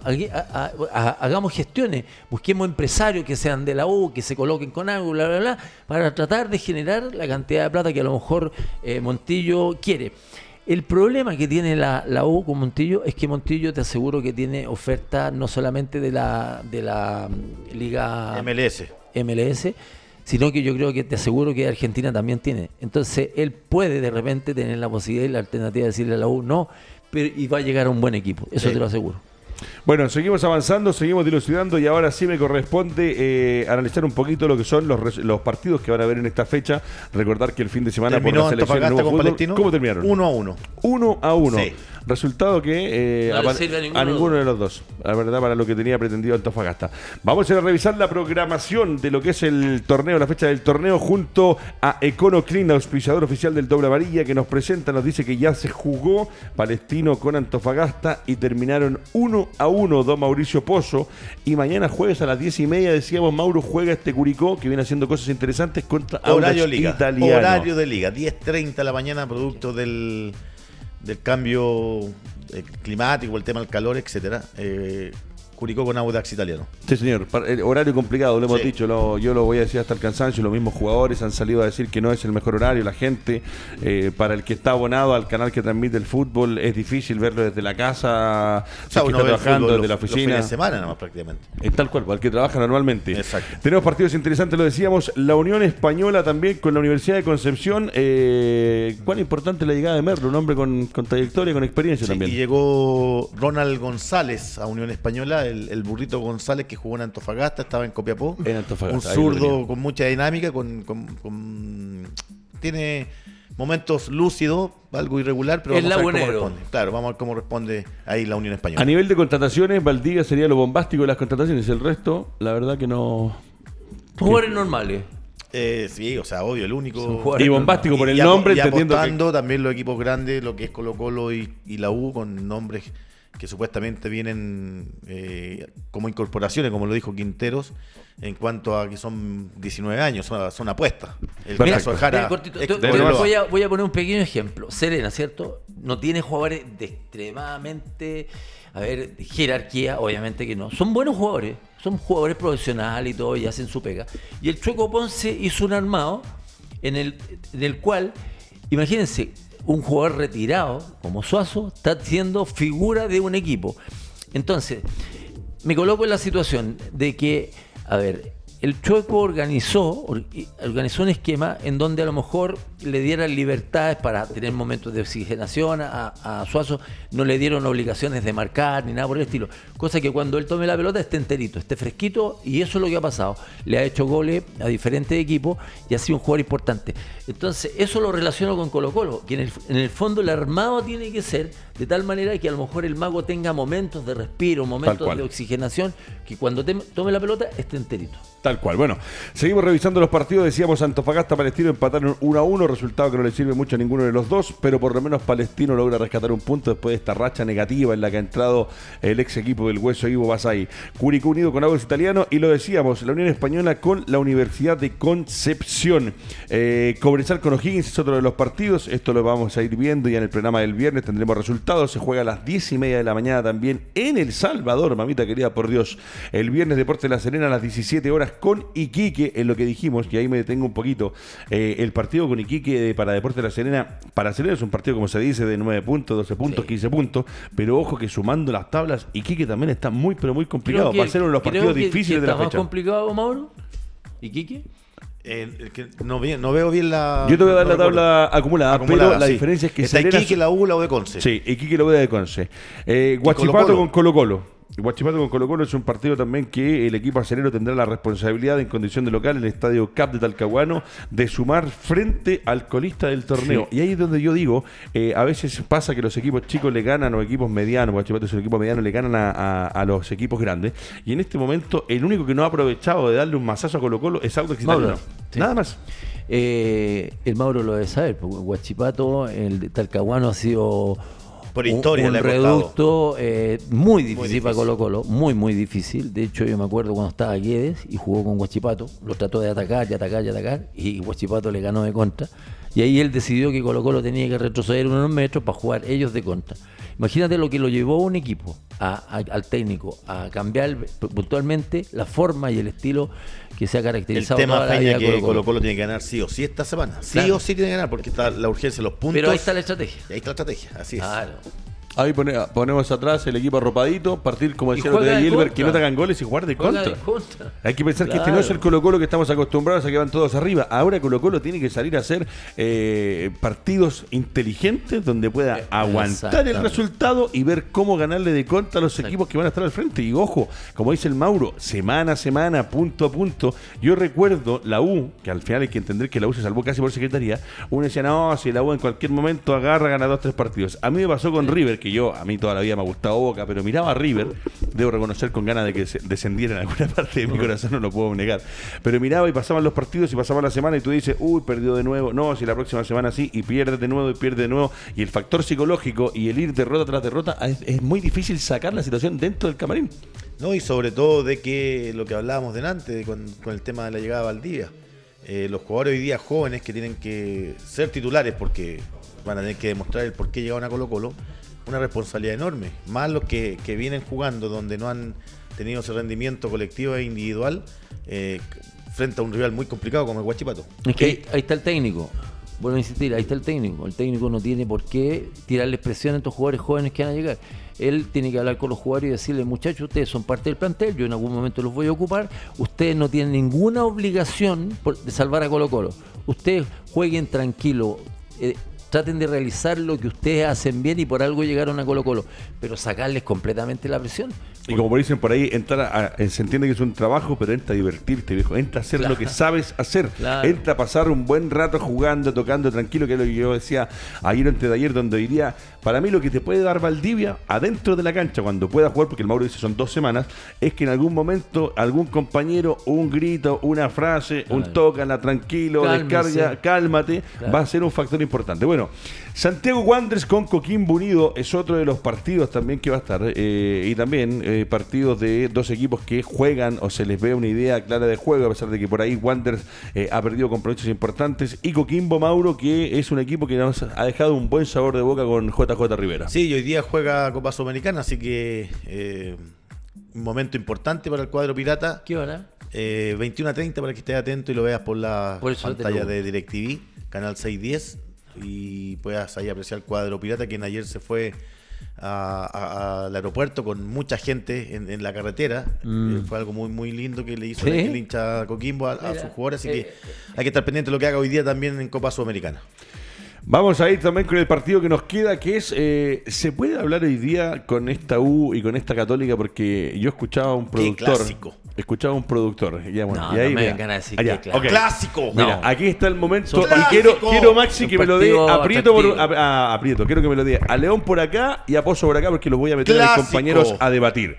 hagamos gestiones, busquemos empresarios que sean de la U, que se coloquen con algo, bla, bla, bla, para tratar de generar la cantidad de plata que a lo mejor eh, Montillo quiere. El problema que tiene la, U con Montillo es que Montillo te aseguro que tiene oferta no solamente de la, de la mm, Liga MLS. MLS, sino que yo creo que te aseguro que Argentina también tiene. Entonces él puede de repente tener la posibilidad y la alternativa de decirle a la U, no, y va a llegar a un buen equipo, eso te lo aseguro. Bueno, seguimos avanzando, seguimos dilucidando y ahora sí me corresponde eh, analizar un poquito lo que son los, los partidos que van a haber en esta fecha. Recordar que el fin de semana por la selección ¿Cómo terminaron? 1 a 1. 1 a 1. Resultado que eh, a, ninguno, de los dos, la verdad, para lo que tenía pretendido Antofagasta. Vamos a, revisar la programación de lo que es el torneo, la fecha del torneo, junto a Econo Clean, auspiciador oficial del Doble Amarilla, que nos presenta, nos dice que ya se jugó Palestino con Antofagasta y terminaron 1 a 1, don Mauricio Pozo. Y mañana jueves a las 10 y media, decíamos, Mauro juega este Curicó, que viene haciendo cosas interesantes contra Horario Liga. Italiano. Horario de Liga, 10.30 de la mañana, producto del del cambio eh, climático, el tema del calor, etcétera. Eh, Curicó con Audax Italiano. Sí, señor. El horario complicado, lo hemos Sí. dicho. lo- yo lo voy a decir hasta el cansancio. Los mismos jugadores han salido a decir que no es el mejor horario. La gente, eh, para el que está abonado al canal que transmite el fútbol, es difícil verlo desde la casa, O sea, que está trabajando desde la los- los oficina. fines de semana nomás prácticamente. Es tal cual, al que trabaja normalmente. Exacto. Tenemos partidos interesantes, lo decíamos. La Unión Española también con la Universidad de Concepción. Eh, ¿Cuán importante la llegada de Merlo? Un hombre con, con trayectoria, con experiencia Sí, también. y llegó Ronald González a Unión Española, el, el burrito González que jugó en Antofagasta, estaba en Copiapó. En Antofagasta, Un zurdo con mucha dinámica, con, con- con- tiene momentos lúcidos, algo irregular, pero vamos a ver cómo responde. Claro, vamos a ver cómo responde ahí la Unión Española. A nivel de contrataciones, Valdivia sería lo bombástico de las contrataciones. El resto, la verdad que no. Jugadores normales. Eh, sí, o sea, obvio, el único. Y bombástico por el Y nombre, y entendiendo que. apostando también los equipos grandes, lo que es Colo Colo y, y la U, con nombres que supuestamente vienen eh, como incorporaciones, como lo dijo Quinteros, en cuanto a que son 19 años, son, son apuestas. El Perfecto. caso de Jara. Mira, cortito, te- voy, a, voy a poner un pequeño ejemplo. Serena, ¿cierto? No tiene jugadores de extremadamente, a ver, de jerarquía, obviamente que no. Son buenos jugadores, son jugadores profesionales y todo, y hacen su pega. Y el Chueco Ponce hizo un armado en el, en el cual, imagínense, un jugador retirado como Suazo está siendo figura de un equipo. Entonces, me coloco en la situación de que, a ver, el Chueco organizó, or- organizó un esquema en donde a lo mejor le dieran libertades para tener momentos de oxigenación a, a Suazo, no le dieron obligaciones de marcar ni nada por el estilo. Cosa que cuando él tome la pelota esté enterito, esté fresquito, y eso es lo que ha pasado. Le ha hecho goles a diferentes equipos y ha sido un jugador importante. Entonces, eso lo relaciono con Colo Colo, que en el, en el fondo el armado tiene que ser de tal manera que a lo mejor el mago tenga momentos de respiro, momentos de oxigenación, que cuando te- tome la pelota esté enterito. Tal cual. Bueno, seguimos revisando los partidos. Decíamos Antofagasta, Palestino empataron 1 a 1. Resultado que no le sirve mucho a ninguno de los dos, pero por lo menos Palestino logra rescatar un punto después de esta racha negativa en la que ha entrado el ex equipo del Hueso Ivo Basay. Curicó unido con Aguas Italiano y lo decíamos, la Unión Española con la Universidad de Concepción. Eh, Cobresal con O'Higgins es otro de los partidos. Esto lo vamos a ir viendo ya en el programa del viernes. Tendremos resultados. Se juega a las 10 y media de la mañana también en El Salvador, mamita querida por Dios. El viernes Deporte La Serena a las 17 horas con Iquique, en lo que dijimos, y ahí me detengo un poquito. Eh, el partido con Iquique de- para Deporte La Serena, para Serena es un partido, como se dice, de 9 puntos, 12 puntos, Sí. 15 puntos. Pero ojo que sumando las tablas, Iquique también está muy, pero muy complicado. Va a ser uno de los partidos que- difíciles que de la está más fecha. complicado, Mauro? ¿Y Quique? Eh, que no, no veo bien la. Yo te voy a dar no la recuerdo. tabla acumulada, Acumulada, pero la sí. diferencia es que Está Serena- Iquique, la U, la U de Conce. Sí, Iquique lo voy de Conce. Eh, Guachipato Colo-Colo. con Colo Colo. Guachipato con Colo Colo es un partido también que el equipo acerero tendrá la responsabilidad en condición de local en el estadio Cap de Talcahuano de sumar frente al colista del torneo. Y ahí es donde yo digo, eh, a veces pasa que los equipos chicos le ganan los equipos medianos, Guachipato es un equipo mediano, le ganan a, a- a los equipos grandes. Y en este momento el único que no ha aprovechado de darle un masazo a Colo Colo es Audax Mauro, sí. Nada más. Eh, el Mauro lo debe saber, porque Guachipato, el de Talcahuano ha sido Por un- historia un, le costado. reducto eh, muy difícil difícil. para Colo Colo, muy muy difícil. De hecho yo me acuerdo cuando estaba Guedes y jugó con Guachipato, lo trató de atacar y atacar y atacar y Guachipato le ganó de contra. Y ahí él decidió que Colo Colo tenía que retroceder unos metros para jugar ellos de contra. Imagínate lo que lo llevó un equipo, a- a- al técnico, a cambiar puntualmente la forma y el estilo que se ha El caracterizado tema toda la Peña vida que Colo-Colo. Colo Colo tiene que ganar sí o sí esta semana. Sí Claro. o sí tiene que ganar porque está la urgencia de los puntos. Pero ahí está la estrategia. Y ahí está la estrategia, así es. Claro. Ahí pone- ponemos atrás el equipo arropadito, partir como decía el de Gilbert, que no te hagan goles y jugar de contra. Hay que pensar que este no es el Colo Colo que estamos acostumbrados a que van todos arriba. Ahora Colo Colo tiene que salir a hacer eh, partidos inteligentes donde pueda Eh, aguantar el resultado y ver cómo ganarle de contra a los equipos que van a estar al frente. Y ojo, como dice el Mauro, semana a semana, punto a punto. Yo recuerdo la U, que al final hay que entender que la U se salvó casi por secretaría. Uno decía, no, si la U en cualquier momento agarra, gana dos, tres partidos. A mí me pasó con River, que yo, a mí toda la vida me ha gustado Boca, pero miraba a River, debo reconocer con ganas de que descendiera en alguna [laughs] parte de mi corazón, no lo puedo negar. Pero miraba y pasaban los partidos y pasaba la semana y tú dices, uy, perdió de nuevo. No, si la próxima semana sí, y pierde de nuevo y pierde de nuevo. Y el factor psicológico y el ir derrota tras derrota, es, muy difícil sacar la situación dentro del camarín. No, y sobre todo de que lo que hablábamos delante de con, el tema de la llegada de Valdivia. Eh, los jugadores hoy día jóvenes que tienen que ser titulares porque van a tener que demostrar el por qué llegaron a Colo Colo, una responsabilidad enorme. Más los que, que vienen jugando donde no han tenido ese rendimiento colectivo e individual eh, frente a un rival muy complicado como el Guachipato. Es que ahí, ahí está el técnico. Vuelvo a insistir, ahí está el técnico. El técnico no tiene por qué tirarle presión a estos jugadores jóvenes que van a llegar. Él tiene que hablar con los jugadores y decirles, muchachos, ustedes son parte del plantel, yo en algún momento los voy a ocupar, ustedes no tienen ninguna obligación por- de salvar a Colo Colo. Ustedes jueguen tranquilo, eh, traten de realizar lo que ustedes hacen bien y por algo llegaron a Colo Colo, pero sacarles completamente la presión. Y como dicen por ahí, entrar a- a- se entiende que es un trabajo, pero entra a divertirte, viejo. Entra a hacer Claro. lo que sabes hacer. Claro. Entra a pasar un buen rato jugando, tocando tranquilo, que es lo que yo decía ayer antes de ayer, donde diría, para mí lo que te puede dar Valdivia adentro de la cancha, cuando pueda jugar, porque el Mauro dice son dos semanas, es que en algún momento algún compañero, un grito, una frase, un Claro. tócala, tranquilo, Cálmese. descarga, cálmate, va a ser un factor importante. Bueno, Santiago Wanderers con Coquimbo Unido es otro de los partidos también que va a estar. eh, y también eh, partidos de dos equipos que juegan o se les ve una idea clara de juego, a pesar de que por ahí Wanderers eh, ha perdido compromisos importantes. Y Coquimbo Mauro, que es un equipo que nos ha dejado un buen sabor de boca con JJ Rivera. Sí, y hoy día juega Copa Sudamericana, así que eh, un momento importante para el cuadro pirata. ¿Qué hora? Eh, 21 a 30 para que estés atento y lo veas por la Por pantalla de DirecTV, canal 610, y puedas ahí apreciar el cuadro pirata, quien ayer se fue al aeropuerto con mucha gente en, en la carretera. Mm. Eh, fue algo muy muy lindo que le hizo ¿Sí? el hincha Coquimbo a, a sus jugadores, así eh, que hay que estar pendiente de lo que haga hoy día también en Copa Sudamericana. Vamos a ir también con el partido que nos queda, que es, eh, ¿se puede hablar hoy día con esta U y con esta católica? Porque yo escuchaba a un productor. clásico. Escuchaba a un productor. Ya, bueno, No, y ahí, no me mira, vengan a decir allá, que clásico. ok. ¡Clásico! Mira, No. aquí está el momento. Y quiero, quiero Maxi, que me lo dé partido aprieto, por, atractivo. a, a- aprieto. Quiero que me lo dé a León por acá y a Pozo por acá, porque los voy a meter a mis Clásico. compañeros a debatir.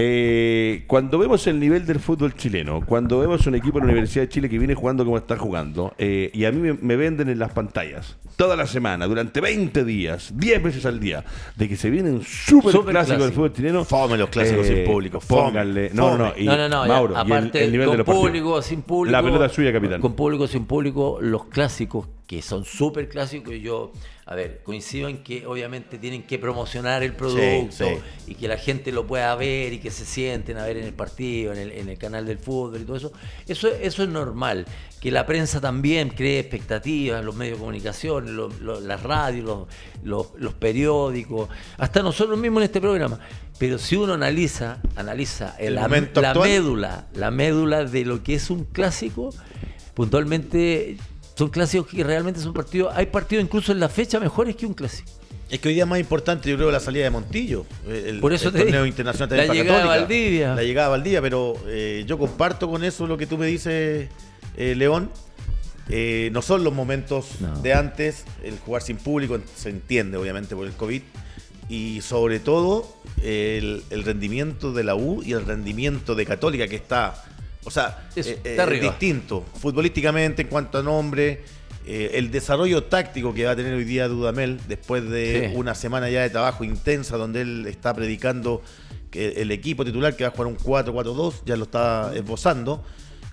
Eh, cuando vemos el nivel del fútbol chileno, cuando vemos un equipo de la Universidad de Chile que viene jugando como está jugando, eh, y a mí me, me venden en las pantallas toda la semana, durante 20 días, 10 veces al día, de que se viene un súper Súper clásico del fútbol chileno. Fome los clásicos sin público, Pónganle. No, no, fome. y no, no, no. ya, Mauro, y el- aparte, el, nivel con de los partidos. público o sin público. La pelota suya, capitán. Con público o sin público, los clásicos, que son súper clásicos, y yo, a ver, coincido en que obviamente tienen que promocionar el producto sí. y que la gente lo pueda ver y que se sienten a ver en el partido, en el, en el canal del fútbol y todo eso. Eso, eso es normal. Que la prensa también cree expectativas, los medios de comunicación, lo- lo- las radios, los, los- los periódicos, hasta nosotros mismos en este programa. Pero si uno analiza, analiza El la, la médula, la médula de lo que es un clásico, puntualmente son clásicos que realmente son partidos. Hay partidos incluso en la fecha mejores que un clásico. Es que hoy día es más importante, yo creo, la salida de Montillo. El, Por eso el te torneo digo, internacional la también para llegada Católica. Valdivia. La llegada a Valdivia, pero eh, yo comparto con eso lo que tú me dices, eh, León. Eh, no son los momentos No. de antes, el jugar sin público se entiende, obviamente, por el COVID. Y sobre todo, el, el rendimiento de la U y el rendimiento de Católica, que está. O sea, Eso, eh, eh, distinto. Futbolísticamente, en cuanto a nombre, eh, el desarrollo táctico que va a tener hoy día Dudamel, después de Sí. una semana ya de trabajo intensa, donde él está predicando que el equipo titular que va a jugar un 4-4-2, ya lo está esbozando.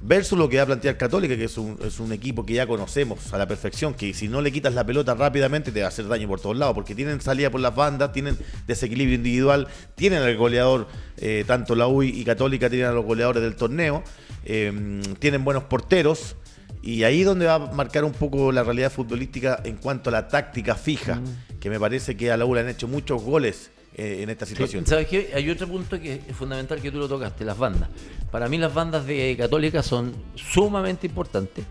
Versus lo que va a plantear Católica, que es un, es un equipo que ya conocemos a la perfección, que si no le quitas la pelota rápidamente te va a hacer daño por todos lados, porque tienen salida por las bandas, tienen desequilibrio individual, tienen al goleador, eh, tanto la UI y Católica tienen a los goleadores del torneo, eh, tienen buenos porteros, y ahí es donde va a marcar un poco la realidad futbolística en cuanto a la táctica fija, que me parece que a la U le han hecho muchos goles eh, en esta situación. ¿Sabes qué? Hay otro punto que es fundamental que tú lo tocaste, las bandas. Para mí las bandas de Católica son sumamente importantes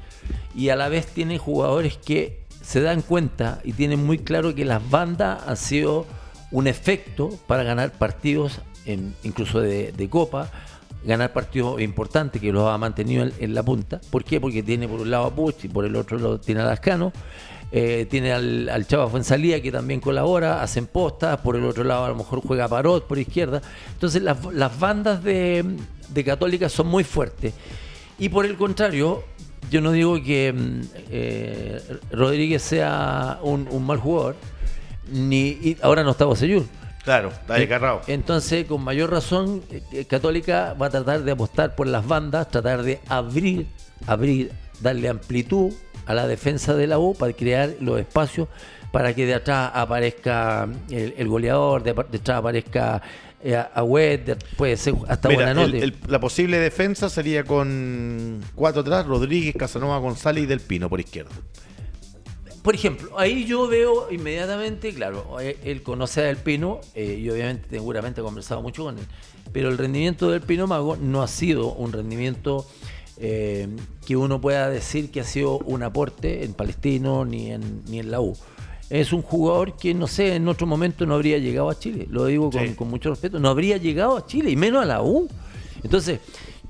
y a la vez tienen jugadores que se dan cuenta y tienen muy claro que las bandas han sido un efecto para ganar partidos, en- incluso de, de Copa, ganar partidos importantes que los ha mantenido en, la punta. ¿Por qué? Porque tiene por un lado a Puch y por el otro lado tiene a Lascano. Eh, tiene al, al Chava Fuensalía que también colabora, hacen postas, por el otro lado a lo mejor juega Parot por izquierda. Entonces las, bandas de, de Católica son muy fuertes. Y por el contrario, yo no digo que mm, eh, Rodríguez sea un, mal jugador, ni ahora no está Bocellur. Claro, está desgarrado. Entonces, con mayor razón, eh, eh, Católica va a tratar de apostar por las bandas, tratar de abrir, abrir, darle amplitud a la defensa de la U para crear los espacios para que de atrás aparezca el, el goleador, de, de atrás aparezca eh, a, a Weder, puede ser hasta Mira, buena el- nota. el- la posible defensa sería con cuatro atrás, Rodríguez, Casanova, González y Del Pino por izquierda. Por ejemplo, ahí yo veo inmediatamente, claro, eh, él conoce a Del Pino eh, y obviamente seguramente ha conversado mucho con él, pero el rendimiento del Pino Mago no ha sido un rendimiento eh, que uno pueda decir que ha sido un aporte en Palestino ni en, ni en la U. Es un jugador que, no sé, en otro momento no habría llegado a Chile, lo digo con, Sí. con mucho respeto, no habría llegado a Chile y menos a la U. Entonces,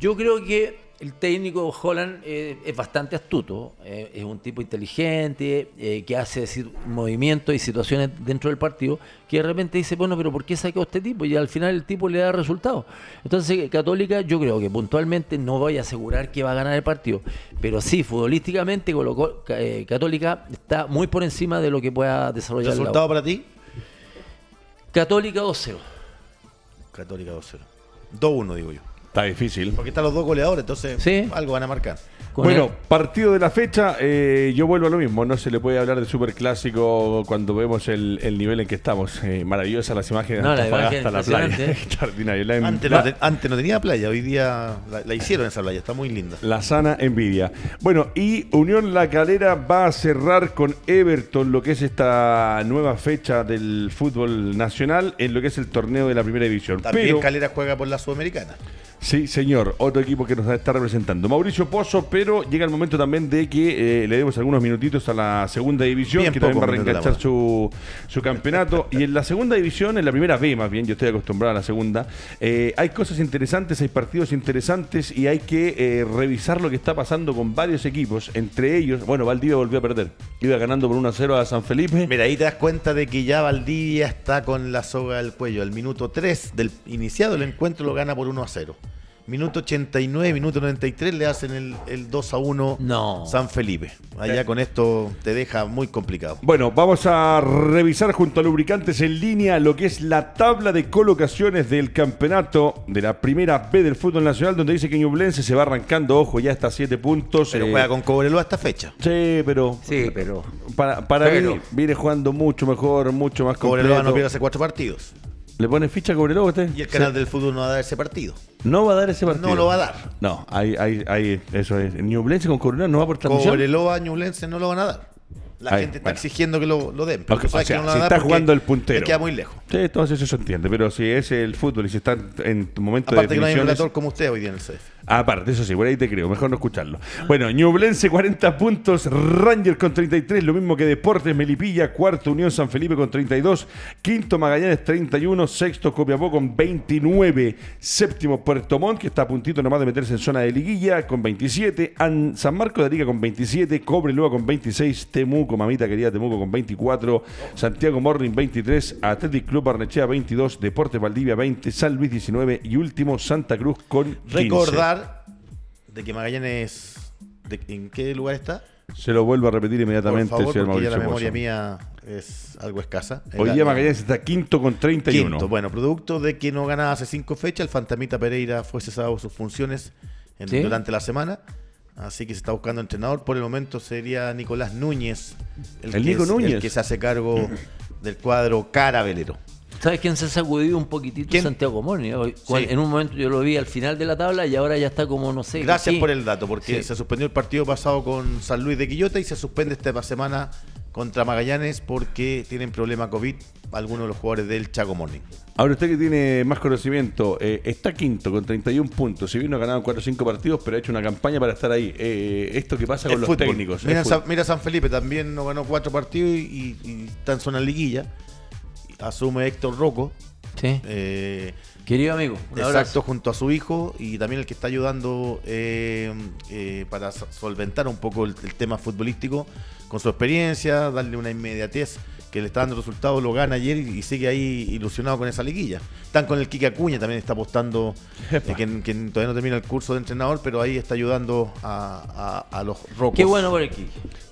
yo creo que el técnico Holland eh, es bastante astuto, eh, es un tipo inteligente, eh, que hace movimientos y situaciones dentro del partido, que de repente dice, bueno, pero ¿por qué sacó este tipo? Y al final el tipo le da resultados. Entonces, Católica, yo creo que puntualmente no voy a asegurar que va a ganar el partido, pero sí, futbolísticamente, Colo- eh, Católica está muy por encima de lo que pueda desarrollar. ¿Resultado para ti? Católica 2-0. Católica 2-0. 2-1, digo yo. Está difícil. Porque están los dos goleadores, entonces Sí. algo van a marcar. Bueno, partido de la fecha, eh, yo vuelvo a lo mismo, no se le puede hablar de superclásico cuando vemos el, el nivel en que estamos. Eh, maravillosas las imágenes No, de la imagen la playa. [laughs] Extraordinario. La, Antes la- no, te- antes no tenía playa, hoy día la, la hicieron esa playa, está muy linda. la sana envidia. Bueno, y Unión La Calera va a cerrar con Everton lo que es esta nueva fecha del fútbol nacional en lo que es el torneo de la primera división. También Pero, Calera juega por la Sudamericana. Sí, señor, otro equipo que nos está representando. Mauricio Pozo, pero llega el momento también de que eh, le demos algunos minutitos a la segunda división, Bien que también va a reenganchar su, su campeonato. y en la segunda división, en la primera B más bien, yo estoy acostumbrado a la segunda, eh, hay cosas interesantes, hay partidos interesantes y hay que eh, revisar lo que está pasando con varios equipos. Entre ellos, bueno, Valdivia volvió a perder. Iba ganando por 1 a 0 a San Felipe. Mira, ahí te das cuenta de que ya Valdivia está con la soga al cuello. El minuto 3 del iniciado el encuentro lo gana por 1 a 0. Minuto 89, minuto 93 le hacen el, el 2 a 1 No. San Felipe. Allá Eh. con esto te deja muy complicado. Bueno, vamos a revisar junto a Lubricantes en línea lo que es la tabla de colocaciones del campeonato de la primera B del fútbol nacional, donde dice que Ñublense se va arrancando, ojo, ya está a 7 puntos. Pero eh, juega con Cobreloa esta fecha. Sí, pero Sí, pero para, para Pero- mí viene jugando mucho mejor, mucho más Cobreloa completo. no pierde hace cuatro partidos. ¿Le pone ficha a Cobreloa usted? Y el canal del fútbol no va a dar ese partido. No va a dar ese partido. No lo va a dar. No, ahí, ahí, ahí, eso es. Ñublense con Cobreloa no va por transmisión. Cobreloa, Ñublense no lo van a dar. La Ahí, gente está bueno. exigiendo que lo, lo den. Pero Ok, tú sabes o sea, que no lo si van a dar está porque jugando el puntero. le queda muy lejos. Sí, entonces eso se entiende, pero si es el fútbol y si está en tu momento Aparte de que no hay un definiciones... relator como usted hoy día en el CF. Aparte, eso sí, por ahí te creo, mejor no escucharlo. Bueno, Ñublense 40 puntos, Ranger con 33, lo mismo que Deportes Melipilla, cuarto Unión San Felipe con 32, quinto Magallanes 31, sexto Copiapó con 29, séptimo Puerto Montt, que está a puntito nomás de meterse en zona de liguilla con 27, An- San Marco de Arica con 27, Cobreloa con 26, Temuco, mamita querida Temuco con 24, Santiago Morning 23, Athletic Club Barnechea 22, Deportes Valdivia 20, San Luis 19 y último Santa Cruz con 15. Recordar de que Magallanes. de- ¿En qué lugar está? Se lo vuelvo a repetir Por inmediatamente, favor, señor porque ya la Mauricio memoria Pozo. mía es algo escasa. Hoy día la- Magallanes está quinto con 31. Quinto, bueno, producto de que no ganaba hace cinco fechas, el Fantamita Pereira fue cesado de sus funciones en- ¿Sí? durante la semana. Así que se está buscando entrenador. Por el momento sería Nicolás Núñez, El que Nico es- Núñez. el que se hace cargo del cuadro carabelero. ¿sabes quién se ha sacudido un poquitito? ¿Quién? Santiago cual- Sí. En un momento yo lo vi al final de la tabla y ahora ya está como, no sé. Gracias aquí. por el dato, porque Sí. se suspendió el partido pasado con San Luis de Quillota y se suspende esta semana contra Magallanes porque tienen problema COVID algunos de los jugadores del Chaco Morning. Ahora usted que tiene más conocimiento, eh, está quinto con 31 puntos. Si bien no ha ganado 4 o 5 partidos, pero ha hecho una campaña para estar ahí. Eh, esto que pasa con Es los fútbol. técnicos. Mira. San, mira San Felipe, también no ganó cuatro partidos y, y está en zona liguilla. Asume Héctor Rocco, Sí. eh, Querido amigo, un exacto, abrazo. junto a su hijo y también el que está ayudando eh, eh, para so- solventar un poco el, el tema futbolístico con su experiencia, darle una inmediatez que le está dando resultados, lo gana ayer y, y sigue ahí ilusionado con esa liguilla. Están con el Kike Acuña, también está apostando, eh, que, que todavía no termina el curso de entrenador, pero ahí está ayudando a, a- a los rocos. Qué bueno por el Kiki.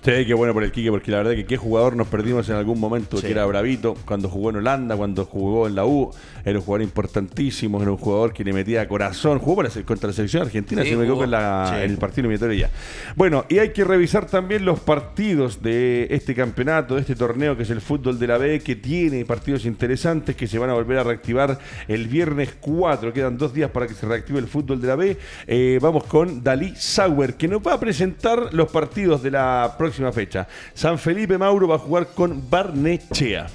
Sí, qué bueno por el Quique, porque la verdad que qué jugador nos perdimos en algún momento, Sí. que era Bravito, cuando jugó en Holanda, cuando jugó en la U, era un jugador importantísimo. importantísimos, era un jugador que le metía corazón, jugó para, contra la selección argentina, Sí, si me equivoco, jugó. en, la- Sí. en el partido eliminatorio ya. Bueno, y hay que revisar también los partidos de este campeonato, de este torneo que es el fútbol de la B, que tiene partidos interesantes que se van a volver a reactivar el viernes 4. Quedan dos días para que se reactive el fútbol de la B. Eh, vamos con Dalí Sauer, que nos va a presentar los partidos de la próxima fecha. San Felipe Mauro va a jugar con Barnechea.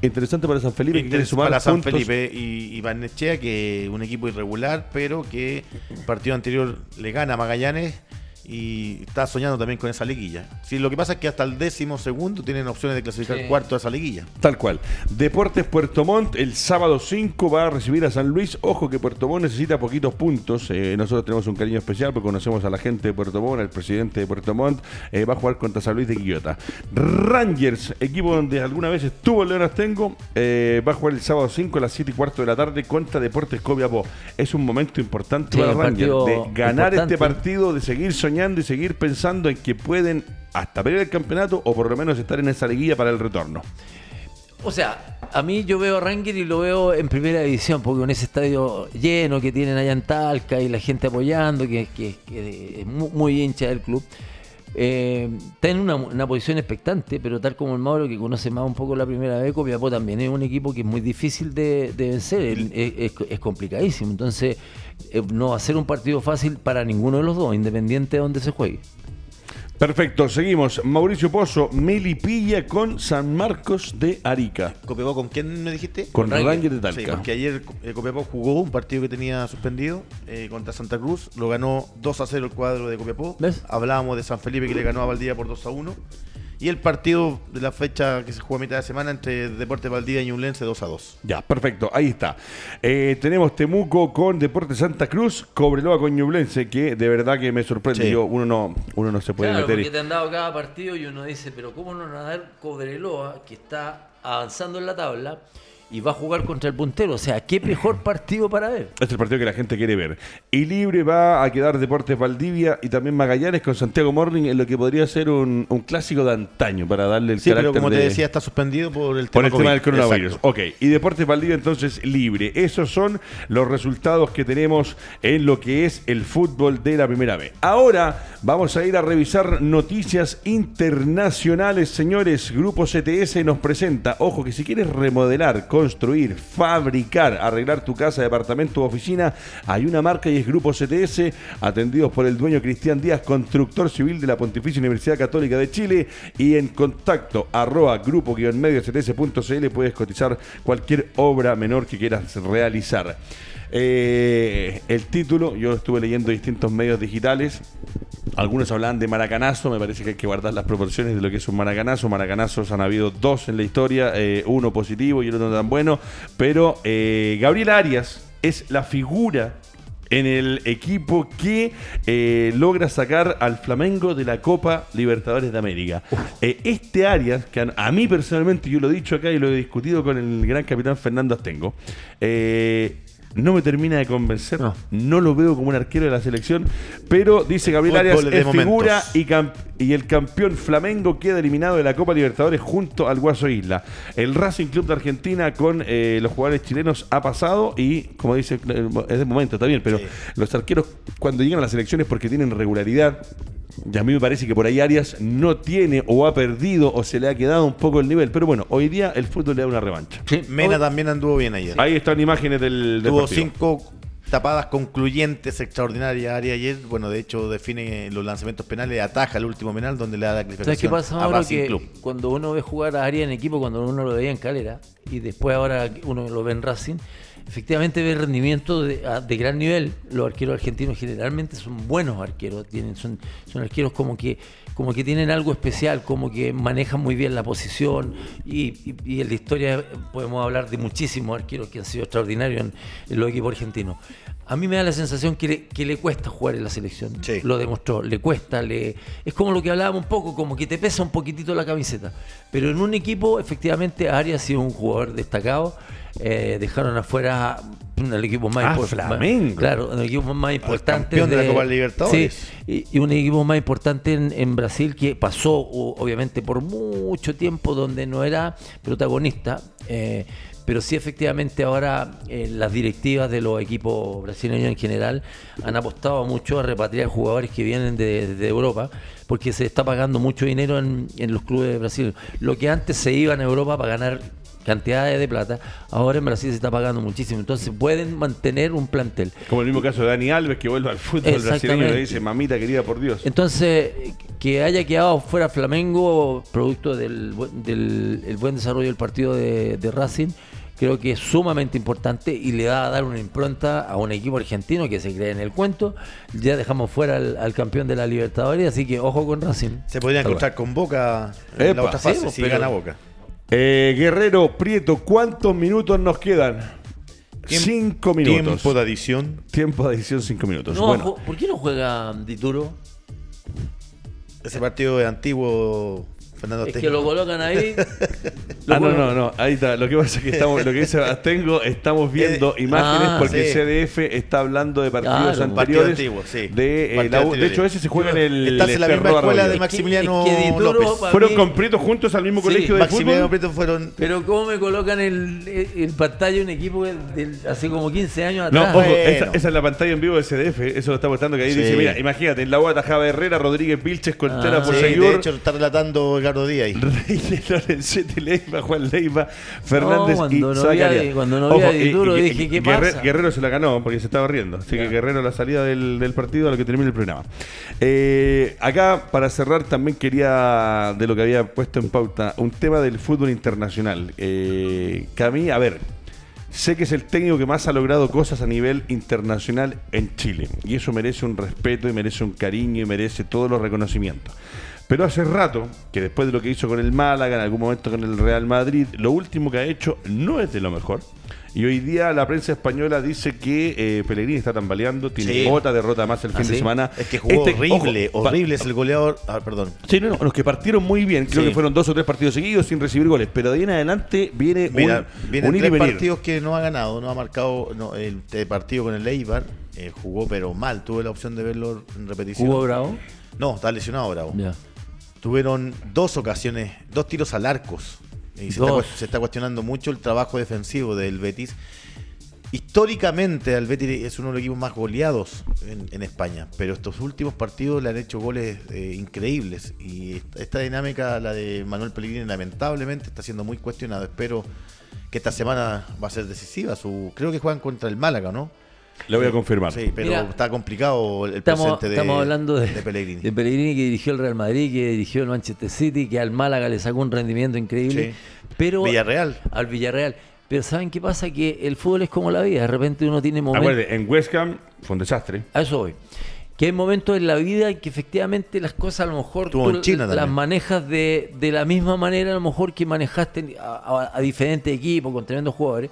Interesante para San Felipe, sumar para San puntos. Felipe y, y Barnechea, que un equipo irregular, pero que el partido anterior le gana a Magallanes y está soñando también con esa liguilla. Sí, lo que pasa es que hasta el décimo segundo tienen opciones de clasificar Sí. cuarto a esa liguilla. Tal cual. Deportes Puerto Montt el sábado 5 va a recibir a San Luis. Ojo que Puerto Montt necesita poquitos puntos. Eh, nosotros tenemos un cariño especial porque conocemos a la gente de Puerto Montt, al presidente de Puerto Montt. Eh, va a jugar contra San Luis de Quillota. Rangers, equipo donde alguna vez estuvo el León Astengo, eh, va a jugar el sábado 5 a las 7 y cuarto de la tarde contra Deportes Copiapó. Es un momento importante Sí, para Rangers de ganar importante. este partido, de seguir soñando y seguir pensando en que pueden hasta pelear el campeonato o por lo menos estar en esa liguilla para el retorno. O sea, a mí yo veo a Ranger y lo veo en primera división, porque con ese estadio lleno que tienen allá en Talca y la gente apoyando, que, que- que es mu- muy, hincha del club, eh, está en una, posición expectante, pero tal como el Mauro, que conoce más un poco la primera vez, Copiapó también es un equipo que es muy difícil de, vencer, es complicadísimo. Entonces, eh, no va a ser un partido fácil para ninguno de los dos, independiente de donde se juegue. Perfecto, seguimos. Mauricio Pozo, Melipilla con San Marcos de Arica. ¿Copiapó con quién me dijiste? Con Rangers. Rangers de Sí, Talca. porque ayer eh, Copiapó jugó un partido que tenía suspendido eh, contra Santa Cruz, lo ganó 2 a 0 el cuadro de Copiapó. ¿Ves? Hablábamos de San Felipe que le ganó a Valdivia por 2 a 1. Y el partido de la fecha que se jugó a mitad de semana entre Deportes Valdivia y Ñublense 2 a 2. Ya, perfecto, ahí está. Eh, tenemos Temuco con Deportes Santa Cruz, Cobreloa con Ñublense, que de verdad que me sorprende. Sí. Yo, uno no, uno no se puede Claro, meter. porque te han dado cada partido y uno dice, pero ¿cómo no van a dar Cobreloa, que está avanzando en la tabla, y va a jugar contra el puntero? O sea, ¿qué mejor partido para ver? Este es el partido que la gente quiere ver. Y libre va a quedar Deportes Valdivia y también Magallanes con Santiago Morning en lo que podría ser un, un clásico de antaño para darle el Sí, pero como te de- decía, está suspendido por el Por tema, el tema del coronavirus. Exacto. Ok. Y Deportes Valdivia entonces libre. Esos son los resultados que tenemos en lo que es el fútbol de la primera vez. Ahora vamos a ir a revisar noticias internacionales, señores. Grupo CTS nos presenta, ojo que si quieres remodelar, construir, fabricar, arreglar tu casa, departamento o oficina, hay una marca y es Grupo CTS, atendidos por el dueño Cristian Díaz, constructor civil de la Pontificia Universidad Católica de Chile y en contacto arroba grupo-medio cts.cl puedes cotizar cualquier obra menor que quieras realizar. Eh, el título, yo estuve leyendo distintos medios digitales. Algunos hablan de maracanazo, me parece que hay que guardar las proporciones de lo que es un maracanazo. Maracanazos han habido dos en la historia, eh, uno positivo y otro no tan bueno. Pero eh, Gabriel Arias es la figura en el equipo que logra sacar al Flamengo de la Copa Libertadores de América. Este Arias, que a, mí personalmente, yo lo he dicho acá y lo he discutido con el gran capitán Fernando Astengo, no me termina de convencer, no. No. lo veo como un arquero de la selección, pero dice Gabriel Arias es figura y, el campeón Flamengo queda eliminado de la Copa Libertadores junto al Guaso Isla. El Racing Club de Argentina con eh, los jugadores chilenos ha pasado y, como dice, eh, es de momento, está bien, pero Sí. los arqueros cuando llegan a las elecciones porque tienen regularidad. Y a mí me parece que por ahí Arias no tiene o ha perdido o se le ha quedado un poco el nivel. Pero bueno, hoy día el fútbol le da una revancha. Mena también anduvo bien ayer. Ahí están imágenes del, del Tuvo partido. cinco tapadas concluyentes extraordinarias área ayer. Bueno, de hecho define los lanzamientos penales, ataja el último penal donde le da la ¿Sabes clasificación qué pasa ahora? Racing Que Club. cuando uno ve jugar a Arias en equipo, cuando uno lo veía en Calera, y después ahora uno lo ve en Racing, efectivamente ve rendimiento de, de gran nivel. Los arqueros argentinos generalmente son buenos arqueros, tienen, son, son arqueros como que, como que tienen algo especial, como que manejan muy bien la posición, y en la historia podemos hablar de muchísimos arqueros que han sido extraordinarios en, en los equipos argentinos. A mí me da la sensación que le, que le cuesta jugar en la selección. Sí. Lo demostró, le cuesta, le es como lo que hablábamos un poco, como que te pesa un poquitito la camiseta. Pero en un equipo, efectivamente, Arias ha sido un jugador destacado. Eh, dejaron afuera el equipo más Ah, impor- Flamengo. Claro, el equipo más importante. campeón de la Copa Libertadores. Sí, y, y un equipo más importante en, en Brasil que pasó, obviamente, por mucho tiempo donde no era protagonista. eh, pero sí efectivamente ahora eh, las directivas de los equipos brasileños en general han apostado mucho a repatriar jugadores que vienen de, de Europa, porque se está pagando mucho dinero en, en los clubes de Brasil. Lo que antes se iban a Europa para ganar cantidades de plata, ahora en Brasil se está pagando muchísimo. Entonces pueden mantener un plantel. Como el mismo caso de Dani Alves, que vuelve al fútbol brasileño y le dice, mamita querida, por Dios. Entonces, que haya quedado fuera Flamengo, producto del, del el buen desarrollo del partido de, de Racing, creo que es sumamente importante y le va a dar una impronta a un equipo argentino que se cree en el cuento. Ya dejamos fuera al, al campeón de la Libertadores, así que ojo con Racing. Se podría encontrar con Boca en Epa, la otra sí, fase, pues, si pero- gana Boca. Eh, Guerrero Prieto, ¿cuántos minutos nos quedan? Tiemp- cinco minutos. Tiempo de adición. Tiempo de adición, cinco minutos. No, bueno, ¿Por qué no juega Dituro? Ese partido de antiguo Fernando Es que lo colocan ahí. [laughs] Ah, no, no, no, ahí está. Lo que pasa es que estamos, lo que dice Astengo, estamos viendo [laughs] imágenes ah, porque sí. CDF está hablando de partidos Claro, partido anteriores. antiguo, sí. de, eh, Partido la de hecho, ese se juega en el Estás en la misma Esterro escuela Arroyo. de Maximiliano es que López. pa- ¿Fueron Prieto juntos al mismo Sí, colegio de Maximiliano fútbol? Prieto fueron. Pero ¿cómo me colocan el, el, pantalla de un equipo del- hace como 15 años No, atrás? ojo, Bueno. esa, esa es la pantalla en vivo de CDF, eso lo está mostrando que ahí Sí. dice, mira, imagínate, en la U atajaba Herrera, Rodríguez Vilches, Contreras Ah. por de hecho, lo está relatando Ricardo Díaz. [laughs] Reyes, Lorenzetti, Leiva, Juan Leiva, Fernández cuando y no vi Zacarías. cuando no vi a y- Dituro y- dije, ¿qué Guerre- pasa? Guerrero se la ganó porque se estaba riendo. Así que Guerrero la salida del, del partido a lo que termine el programa. Eh, acá, para cerrar, también quería, de lo que había puesto en pauta, un tema del fútbol internacional. Eh, que a mí, a ver, sé que es el técnico que más ha logrado cosas a nivel internacional en Chile. Y eso merece un respeto y merece un cariño y merece todos los reconocimientos. Pero hace rato, que después de lo que hizo con el Málaga, en algún momento con el Real Madrid, lo último que ha hecho no es de lo mejor. Y hoy día la prensa española dice que eh, Pellegrini está tambaleando, tiene Sí. otra derrota más el fin ¿Ah, de sí? semana. Es que jugó Este- horrible, ojo, horrible es el goleador. Ah, perdón. Sí, no, no, los que partieron muy bien, creo Sí. que fueron dos o tres partidos seguidos sin recibir goles, pero de ahí en adelante viene Mira, un, vienen un ir y tres venir. partidos que no ha ganado, no ha marcado no, el, partido con el Eibar. eh, jugó pero mal, tuve la opción de verlo en repetición. ¿Hugo Bravo? No, está lesionado Bravo. Ya. Tuvieron dos ocasiones, dos tiros al arcos. Y se está, se cuestionando mucho el trabajo defensivo del Betis. Históricamente, el Betis es uno de los equipos más goleados en, en España, pero estos últimos partidos le han hecho goles eh, increíbles. Y esta, esta dinámica, la de Manuel Pellegrini, lamentablemente está siendo muy cuestionada. Espero que esta semana va a ser decisiva. Su, creo que juegan contra el Málaga, ¿no? Le voy a confirmar. Sí, pero Mira, está complicado el Estamos, presente de, estamos hablando de, de Pellegrini. de Pellegrini que dirigió el Real Madrid, que dirigió el Manchester City, que al Málaga le sacó un rendimiento increíble. Sí. Pero Villarreal. Al Villarreal. Pero ¿saben qué pasa? Que el fútbol es como la vida. De repente uno tiene momentos... Acuérdate, en West Ham fue un desastre. A eso voy. Que hay momentos en la vida en que efectivamente las cosas a lo mejor tú en China las también. manejas de, de la misma manera a lo mejor que manejaste a, a- a diferentes equipos con tremendos jugadores.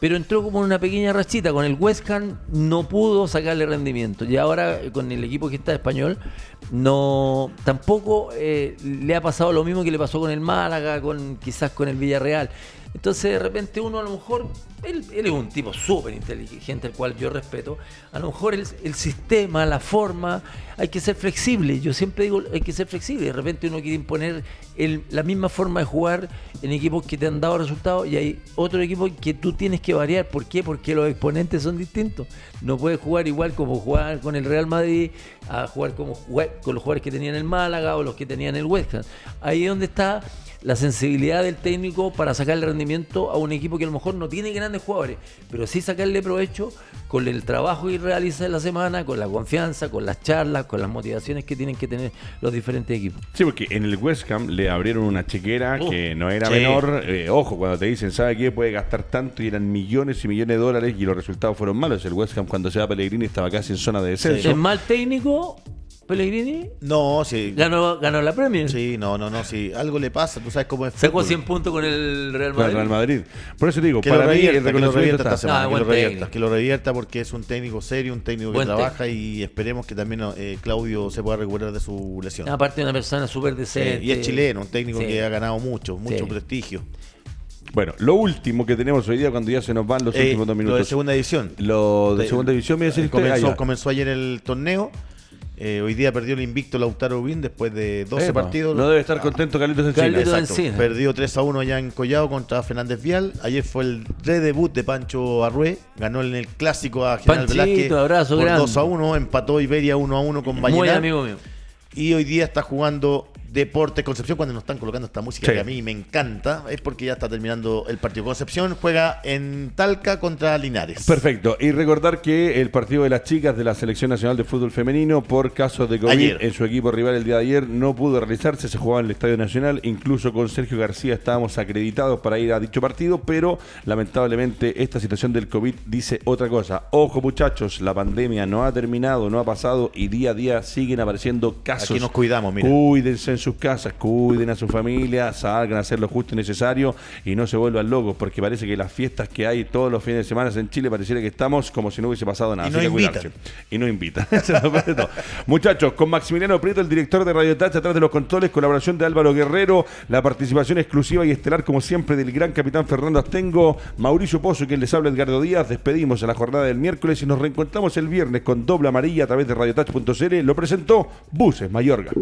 Pero entró como en una pequeña rachita. Con el West no pudo sacarle rendimiento. Y ahora con el equipo que está español, no tampoco eh, le ha pasado lo mismo que le pasó con el Málaga, con quizás con el Villarreal. Entonces de repente uno a lo mejor, él, él es un tipo súper inteligente, el cual yo respeto, a lo mejor el, sistema, la forma, hay que ser flexible. Yo siempre digo, hay que ser flexible. De repente uno quiere imponer el- la misma forma de jugar en equipos que te han dado resultados y hay otro equipo que tú tienes que variar. ¿Por qué? Porque los exponentes son distintos. No puedes jugar igual como jugar con el Real Madrid, a jugar como con los jugadores que tenían el Málaga o los que tenían el West Ham. Ahí es donde está la sensibilidad del técnico para sacarle rendimiento a un equipo que a lo mejor no tiene grandes jugadores, pero sí sacarle provecho con el trabajo que realiza en la semana, con la confianza, con las charlas, con las motivaciones que tienen que tener los diferentes equipos. Sí, porque en el West Ham le abrieron una chequera que no era sí. menor. Eh, ojo, cuando te dicen, ¿sabe qué? Puede gastar tanto y eran millones y millones de dólares y los resultados fueron malos. El West Ham cuando se va a Pellegrini estaba casi en zona de descenso. ¿Es mal técnico Pellegrini? No, sí. Ganó, ganó la Premier. Sí, no, no, no, sí. Algo le pasa, tú sabes cómo es. Sacó fútbol. 100 puntos con el Real Con el Madrid. Real Madrid. Por eso digo, Que lo para mí el revierta, que lo revierta esta está. semana, Ah, que lo revierta, que lo revierta porque es un técnico serio, un técnico que Buen trabaja y esperemos que también eh, Claudio se pueda recuperar de su lesión. Aparte de una persona súper Eh, decente. y es chileno, un técnico Sí. que ha ganado mucho, mucho Sí. prestigio. Bueno, lo último que tenemos hoy día cuando ya se nos van los Eh, últimos dos lo de minutos. segunda edición. Lo de De- segunda división, me iba a decir Eh, usted, ah, comenzó ayer el torneo Eh, hoy día perdió el invicto Lautaro Ubín después de 12 Epa, partidos. No debe estar contento Carlitos Encina. Carlitos Exacto. Encina. Perdió 3 a 1 allá en Collao contra Fernández Vial. Ayer fue el redebut de Pancho Arrué. Ganó en el clásico a General Panchito, Velázquez abrazo por grande. 2 a 1. Empató Iberia 1 a 1 con Muy Vallenar. amigo mío. Y hoy día está jugando Deportes Concepción cuando nos están colocando esta música Sí. que a mí me encanta. Es porque ya está terminando el partido. Concepción juega en Talca contra Linares. Perfecto. Y recordar que el partido de las chicas de la Selección Nacional de Fútbol Femenino, por caso de COVID Ayer. en su equipo rival el día de ayer, no pudo realizarse. Se jugaba en el Estadio Nacional. Incluso con Sergio García estábamos acreditados para ir a dicho partido, pero lamentablemente esta situación del COVID dice otra cosa. Ojo, muchachos, la pandemia no ha terminado, no ha pasado y día a día siguen apareciendo casos. Aquí nos cuidamos, mira. Cuídense en sus casas, cuiden a su familia, salgan a hacer lo justo y necesario y no se vuelvan locos, porque parece que las fiestas que hay todos los fines de semana en Chile pareciera que estamos como si no hubiese pasado nada. Y no que invitan. cuidarse. Y no invitan. [laughs] Todo. Muchachos, con Maximiliano Prieto, el director de Radio Touch, atrás de los controles, colaboración de Álvaro Guerrero, la participación exclusiva y estelar, como siempre, del gran capitán Fernando Astengo, Mauricio Pozo, quien les habla Edgardo Díaz. Despedimos a la jornada del miércoles y nos reencontramos el viernes con doble amarilla a través de radiotouch.cl. Lo presentó Buses Mayorga.